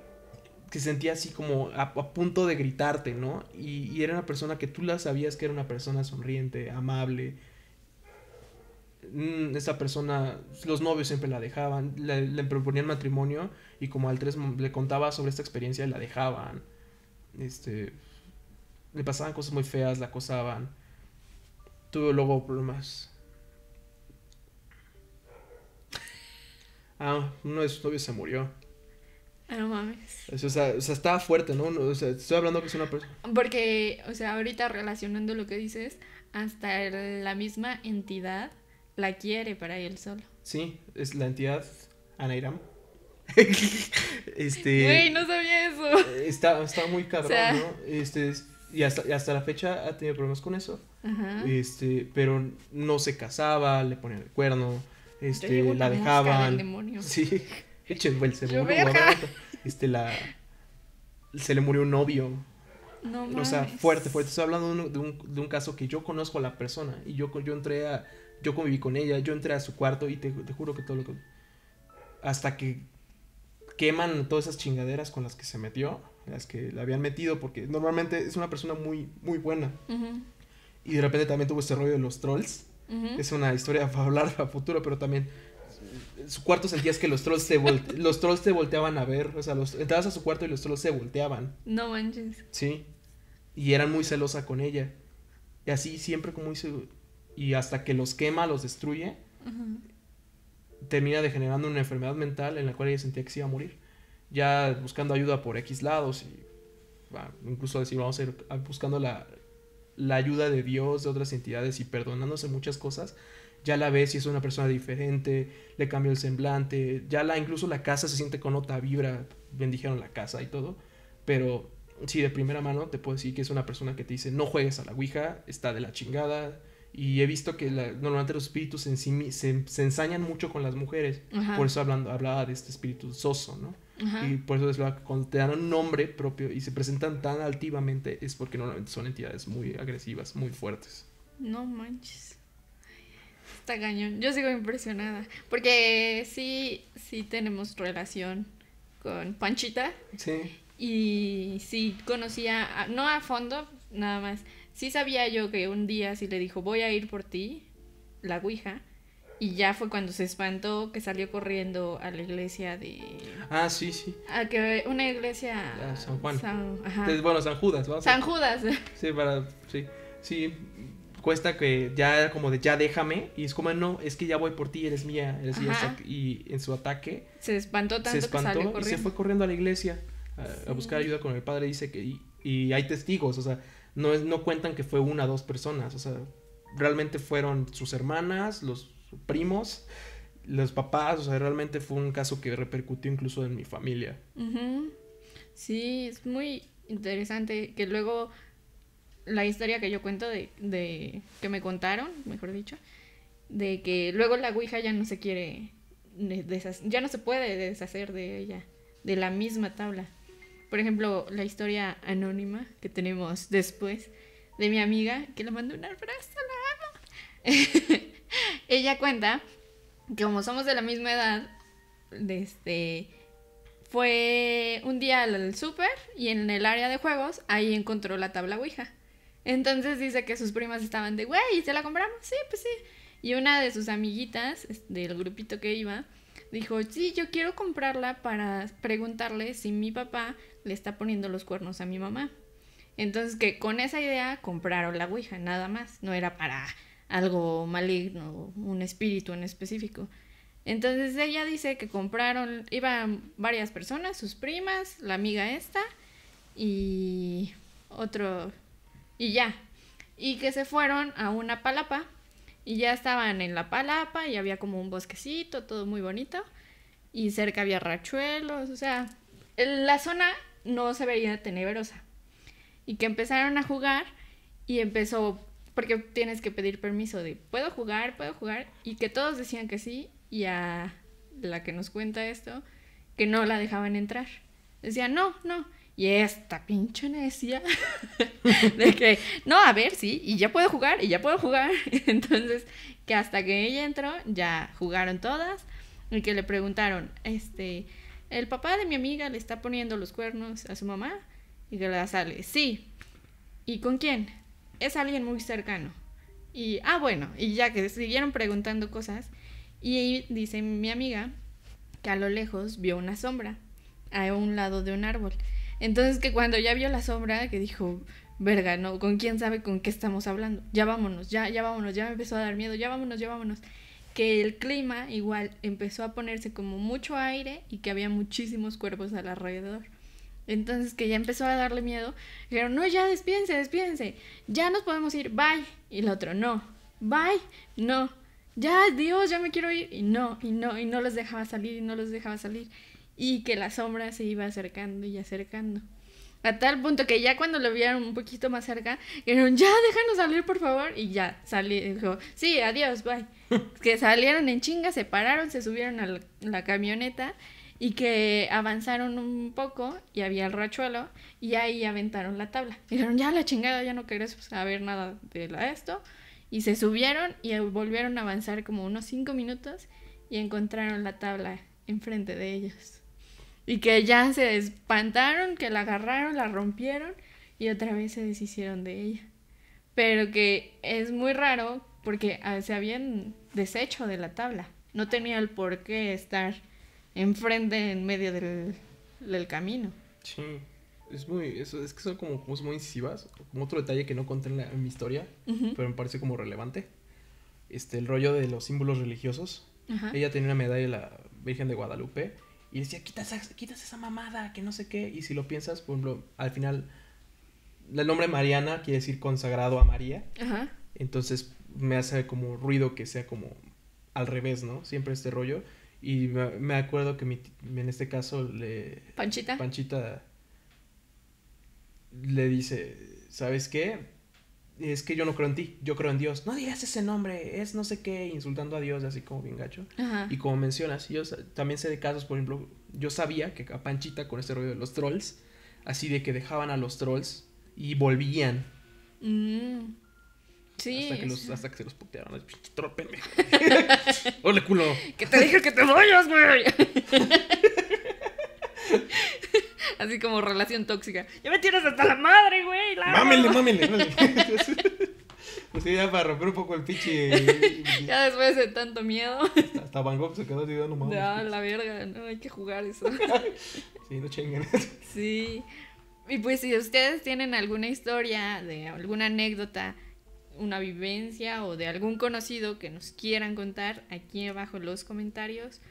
que sentía así como a, punto de gritarte, ¿no? Y, y era una persona que tú la sabías que era una persona sonriente, amable. Mm, Esa persona, los novios siempre la dejaban, le, le proponían matrimonio y como al tres le contaba sobre esta experiencia la dejaban. Este, le pasaban cosas muy feas, la acosaban. Tuvo luego problemas. Ah, uno de sus novios se murió. Ah, no mames. O sea, o sea, estaba fuerte, ¿no? O sea, estoy hablando que es una persona. Porque, o sea, ahorita relacionando lo que dices, hasta la misma entidad la quiere para él solo. Sí, es la entidad Anairam. *laughs* este. Güey, no sabía eso. Está, está muy cabrón, O sea- ¿no? Este, y hasta, y hasta la fecha ha tenido problemas con eso. Ajá. Este, pero no se casaba, le ponían el cuerno, este, la dejaban. demonio. *laughs* Sí, echen Yo, verga. guardado. Este, la. Se le murió un novio. No O mames. sea, fuerte, fuerte. Estoy hablando de un, de un, de un caso que yo conozco a la persona. Y yo, yo entré a. Yo conviví con ella, yo entré a su cuarto y te, te juro que todo lo que. Hasta que queman todas esas chingaderas con las que se metió, las que le habían metido, porque normalmente es una persona muy, muy buena. Y de repente también tuvo este rollo de los trolls. Es una historia *laughs* para hablar a futuro, pero también su cuarto sentías que los trolls te volte- *laughs* los trolls te volteaban a ver, o sea, los entrabas a su cuarto y los trolls se volteaban, No manches. ¿sí? Y eran muy celosa con ella. Y así siempre como hizo y hasta que los quema, los destruye, termina degenerando una enfermedad mental en la cual ella sentía que se iba a morir. Ya buscando ayuda por X lados y incluso decir, vamos a ir buscando la, la ayuda de Dios, de otras entidades y perdonándose muchas cosas, ya la ves y es una persona diferente, le cambió el semblante, ya la incluso la casa se siente con otra vibra, bendijeron la casa y todo, pero sí, de primera mano te puedo decir que es una persona que te dice, no juegues a la Ouija, está de la chingada, y he visto que la- normalmente los espíritus en sí se, se ensañan mucho con las mujeres, Ajá. por eso hablando, hablaba de este espíritu soso, ¿no? Ajá. Y por eso es lo que cuando te dan un nombre propio y se presentan tan altivamente es porque normalmente son entidades muy agresivas, muy fuertes. No manches. Está cañón. Yo sigo impresionada. Porque sí, sí tenemos relación con Panchita. Sí. Y sí conocía, no a fondo, nada más. Sí sabía yo que un día sí le dijo, voy a ir por ti, la Ouija. Y ya fue cuando se espantó que salió corriendo a la iglesia de... Ah, sí, sí. A que una iglesia... Ah, San Juan. San, ajá. Entonces, bueno, San Judas, San Judas. Sí, para. Sí. Sí. Cuesta que ya como de ya déjame. Y es como, no, es que ya voy por ti, eres mía, eres mía. Y en su ataque Se espantó tanto se que salió espantó y corriendo. se fue corriendo a la iglesia a, buscar ayuda con el padre. Dice que. Y, y hay testigos, o sea, no, es, no cuentan que fue una o dos personas. O sea, realmente fueron sus hermanas, los primos, los papás. O sea, realmente fue un caso que repercutió incluso en mi familia. Ujú. Sí, es muy interesante que luego la historia que yo cuento de, de que me contaron, mejor dicho, de que luego la Ouija ya no se quiere ya no se puede deshacer de ella, de la misma tabla. Por ejemplo, la historia anónima que tenemos después de mi amiga, que le mandó un abrazo, la amo. *laughs* ella cuenta que como somos de la misma edad, este, fue un día al, súper y en el área de juegos ahí encontró la tabla Ouija. Entonces dice que sus primas estaban de, güey, ¿y ¿se la compramos? Sí, pues sí. Y una de sus amiguitas del grupito que iba dijo, sí, yo quiero comprarla para preguntarle si mi papá le está poniendo los cuernos a mi mamá. Entonces que con esa idea compraron la Ouija, nada más. No era para algo maligno, un espíritu en específico. Entonces ella dice que compraron, iban varias personas, sus primas, la amiga esta y otro, y ya. Y que se fueron a una palapa y ya estaban en la palapa y había como un bosquecito, todo muy bonito. Y cerca había rachuelos, o sea, la zona no se veía tenebrosa. Y que empezaron a jugar y empezó, porque tienes que pedir permiso de, ¿puedo jugar? ¿Puedo jugar? Y que todos decían que sí y a la que nos cuenta esto, que no la dejaban entrar. Decían, no, no. Y esta pinche necia *laughs* de que, no, a ver, sí, y ya puedo jugar, y ya puedo jugar. *laughs* Entonces, que hasta que ella entró, ya jugaron todas. Y que le preguntaron, este, el papá de mi amiga le está poniendo los cuernos a su mamá. Y que le sale, sí. ¿Y con quién? Es alguien muy cercano. Y, ah, bueno, y ya que siguieron preguntando cosas. Y dice mi amiga que a lo lejos vio una sombra a un lado de un árbol. Entonces que cuando ya vio la sombra, que dijo, verga, no, ¿con quién sabe con qué estamos hablando? Ya vámonos, ya, ya vámonos, ya me empezó a dar miedo, ya vámonos, ya vámonos. Que el clima igual empezó a ponerse como mucho aire y que había muchísimos cuerpos al alrededor. Entonces que ya empezó a darle miedo. Dijeron, no, ya despídense, despídense. Ya nos podemos ir, bye. Y el otro, no, bye, no. Ya, Dios, ya me quiero ir. Y no, y no, y no los dejaba salir, y no los dejaba salir. Y que la sombra se iba acercando y acercando. A tal punto que ya cuando lo vieron un poquito más cerca, dijeron, ya, déjanos salir, por favor. Y ya, salí, dijo, sí, adiós, bye. *laughs* que salieron en chinga, se pararon, se subieron a la, la camioneta y que avanzaron un poco y había el rachuelo y ahí aventaron la tabla. Dijeron, ya la chingada, ya no querés saber nada de esto. Y se subieron y volvieron a avanzar como unos cinco minutos y encontraron la tabla enfrente de ellos. Y que ya se espantaron, que la agarraron, la rompieron y otra vez se deshicieron de ella. Pero que es muy raro porque ah, se habían deshecho de la tabla. No tenía el por qué estar enfrente, en medio del, del camino. Sí. Es muy. Eso, es que son como cosas muy incisivas. Como otro detalle que no conté en, la- en mi historia, Ujú. pero me parece como relevante. Este, el rollo de los símbolos religiosos. Ajá. Ella tenía una medalla de la Virgen de Guadalupe y decía, quitas, esa- quitas esa mamada, que no sé qué. Y si lo piensas, por ejemplo, al final, el nombre Mariana quiere decir consagrado a María. Ajá. Entonces me hace como ruido que sea como al revés, ¿no? Siempre este rollo. Y me, acuerdo que mi en este caso le, Panchita. Panchita le dice, ¿sabes qué? Es que yo no creo en ti, yo creo en Dios. No digas ese nombre, es no sé qué, insultando a Dios, así como bien gacho. Ajá. Y como mencionas, yo también sé de casos, por ejemplo, yo sabía que a Panchita con este rollo de los trolls, así de que dejaban a los trolls y volvían Mm. Sí. hasta, que los, sí. hasta que se los putearon. Troll pendejo. *laughs* ¡Ole culo! Que te dije que te vayas, güey. *laughs* Así como relación tóxica. Ya me tienes hasta la madre, güey. ¡Mámele, mámele! mámele. *laughs* Pues sí, ya para romper un poco el pinche. Ya después de tanto miedo. Hasta Van Gogh se quedó así, no mames. Ya, la verga, no hay que jugar eso. Sí, no chinguen. Sí. Y pues si ustedes tienen alguna historia, de alguna anécdota, una vivencia o de algún conocido que nos quieran contar, aquí abajo en los comentarios,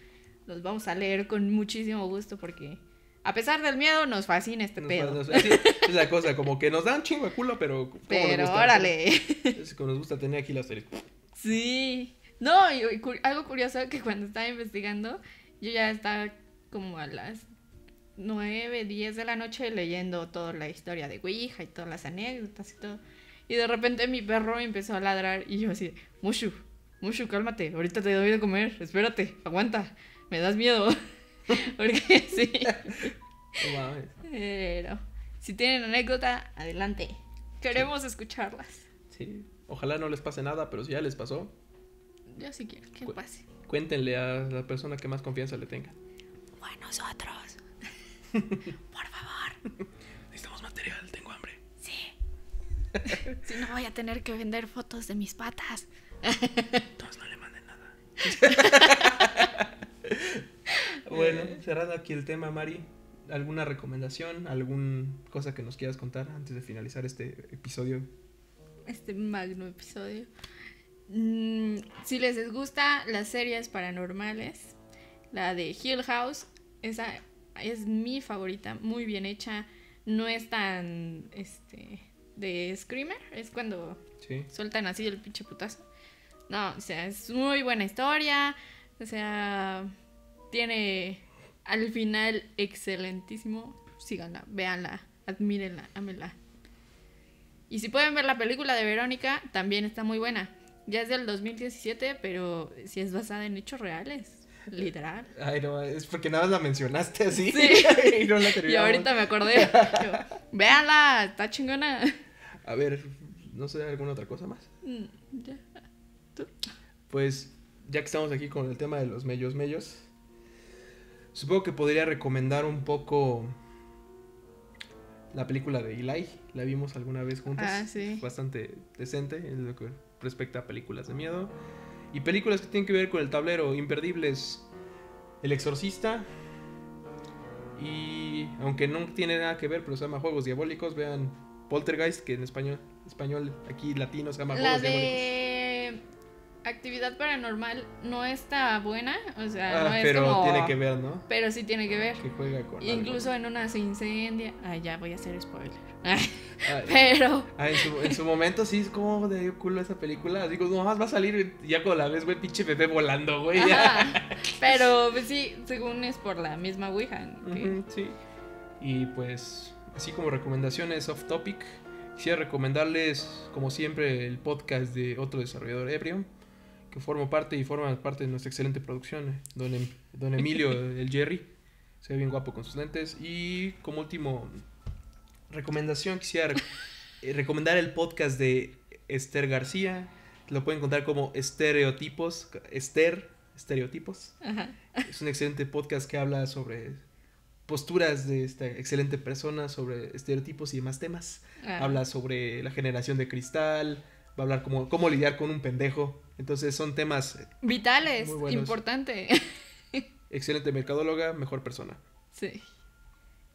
los vamos a leer con muchísimo gusto porque a pesar del miedo nos fascina este Nos- pedo. nos- es la cosa, como que nos da un chingo de culo, pero. ¿cómo nos Pero gusta? órale. Es como nos gusta tener aquí las series. Sí. No, y, y cu- algo curioso que cuando estaba investigando, yo ya estaba como a las 9, 10 de la noche leyendo toda la historia de Ouija y todas las anécdotas y todo. Y de repente mi perro empezó a ladrar y yo así, Mushu, Mushu, cálmate, ahorita te doy de comer, espérate, aguanta. me das miedo. *laughs* Porque sí. Pero si tienen anécdota, adelante. Queremos escucharlas. Sí. Ojalá no les pase nada, pero si ya les pasó, Yo sí quiero que Cu- pase. cuéntenle a la persona que más confianza le tenga. O a nosotros. *laughs* Por favor. *laughs* si no voy a tener que vender fotos de mis patas. Entonces no le manden nada. *laughs* bueno, cerrado aquí el tema, Mari. ¿Alguna recomendación? ¿Alguna cosa que nos quieras contar antes de finalizar este episodio? Este magno episodio. Mm, si les gusta las series paranormales, la de Hill House, esa es mi favorita, muy bien hecha. No es tan este de Screamer, es cuando Sí. sueltan así el pinche putazo. No, o sea, es muy buena historia. O sea, tiene al final excelentísimo. Síganla, véanla, admírenla, ámenla. Y si pueden ver la película de Verónica, también está muy buena. Ya es del 2017, pero sí es basada en hechos reales. Literal. Ay, no, es porque nada más la mencionaste así. Sí. *laughs* y no la Y ahorita me acordé. Yo, véanla, está chingona. A ver, no sé, ¿alguna otra cosa más? Mm, ya. Pues, ya que estamos aquí con el tema de los mellos mellos, supongo que podría recomendar un poco la película de Eli. La vimos alguna vez juntas. Ah, sí. Bastante decente en lo que respecta a películas de miedo. Y películas que tienen que ver con el tablero, imperdibles. El Exorcista. Y aunque no tiene nada que ver, pero se llama Juegos Diabólicos, vean Poltergeist, que en español, español aquí latino se llama La Diabólicos. de actividad paranormal no está buena, o sea, Ah, no es pero como... tiene que ver, ¿no? Pero sí tiene que ver. Que juega con. Incluso en una se incendia. Ah, ya voy a hacer spoiler. Pero ah, en, su, en su momento sí es como de culo esa película. Digo, no más va a salir ya cuando la ves, güey, pinche bebé volando, güey. Pero pues, sí, según es por la misma Ouija. sí. Y pues, así como recomendaciones off topic, quisiera recomendarles, como siempre, el podcast de otro desarrollador ebrio, que forma parte y forma parte de nuestra excelente producción, eh, don, Em- don Emilio, *laughs* el Jerry. Se ve bien guapo con sus lentes. Y como último recomendación, quisiera rec- *laughs* eh, recomendar el podcast de Esther García. Lo pueden encontrar como Estereotipos. Esther, Estereotipos. Ajá. Es un excelente podcast que habla sobre posturas de esta excelente persona, sobre estereotipos y demás temas. Ah. Habla sobre la generación de cristal, va a hablar como cómo lidiar con un pendejo. Entonces son temas Vitales, Muy buenos. importante. *laughs* excelente mercadóloga, mejor persona. sí.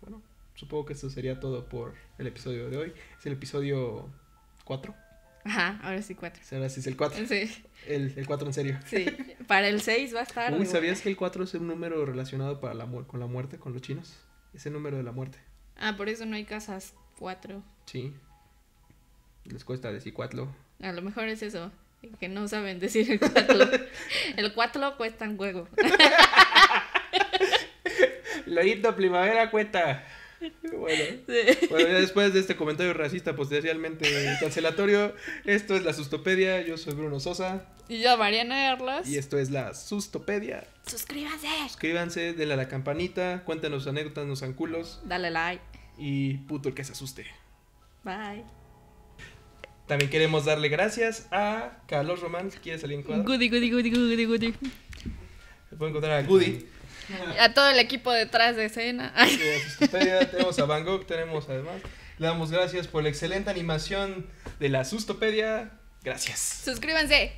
Bueno, supongo que eso sería todo por el episodio de hoy. Es el episodio 4. Ajá, ahora sí cuatro. Ahora sí es el 4. Sí, El, el 4 en serio. sí. Para el 6 va a estar. Uy, ¿sabías que el 4 es un número relacionado para la con la muerte, con los chinos? Es el número de la muerte. Ah, por eso no hay casas 4. Sí. Les cuesta decir cuatro. A lo mejor es eso. Que no saben decir el 4. *laughs* el 4 cuesta un juego. Loito *laughs* Primavera cuenta. *laughs* Bueno, Sí. bueno, ya después de este comentario racista posteriormente cancelatorio, esto es la Sustopedia. Yo soy Bruno Sosa Y yo, Mariana Erlas. y esto es la Sustopedia. Suscríbanse. Suscríbanse, denle a la campanita, cuéntanos sus anécdotas, no sean culos Dale like. y puto el que se asuste. Bye. También queremos darle gracias a Carlos Román, si quiere salir en cuadro. Goody, goody, goody, goody, goody. Se pueden encontrar a Goody. *laughs* A todo el equipo detrás de escena. Sustopedia, tenemos a Van Gogh, tenemos además. Le damos gracias por la excelente animación de la Sustopedia. Gracias. suscríbanse.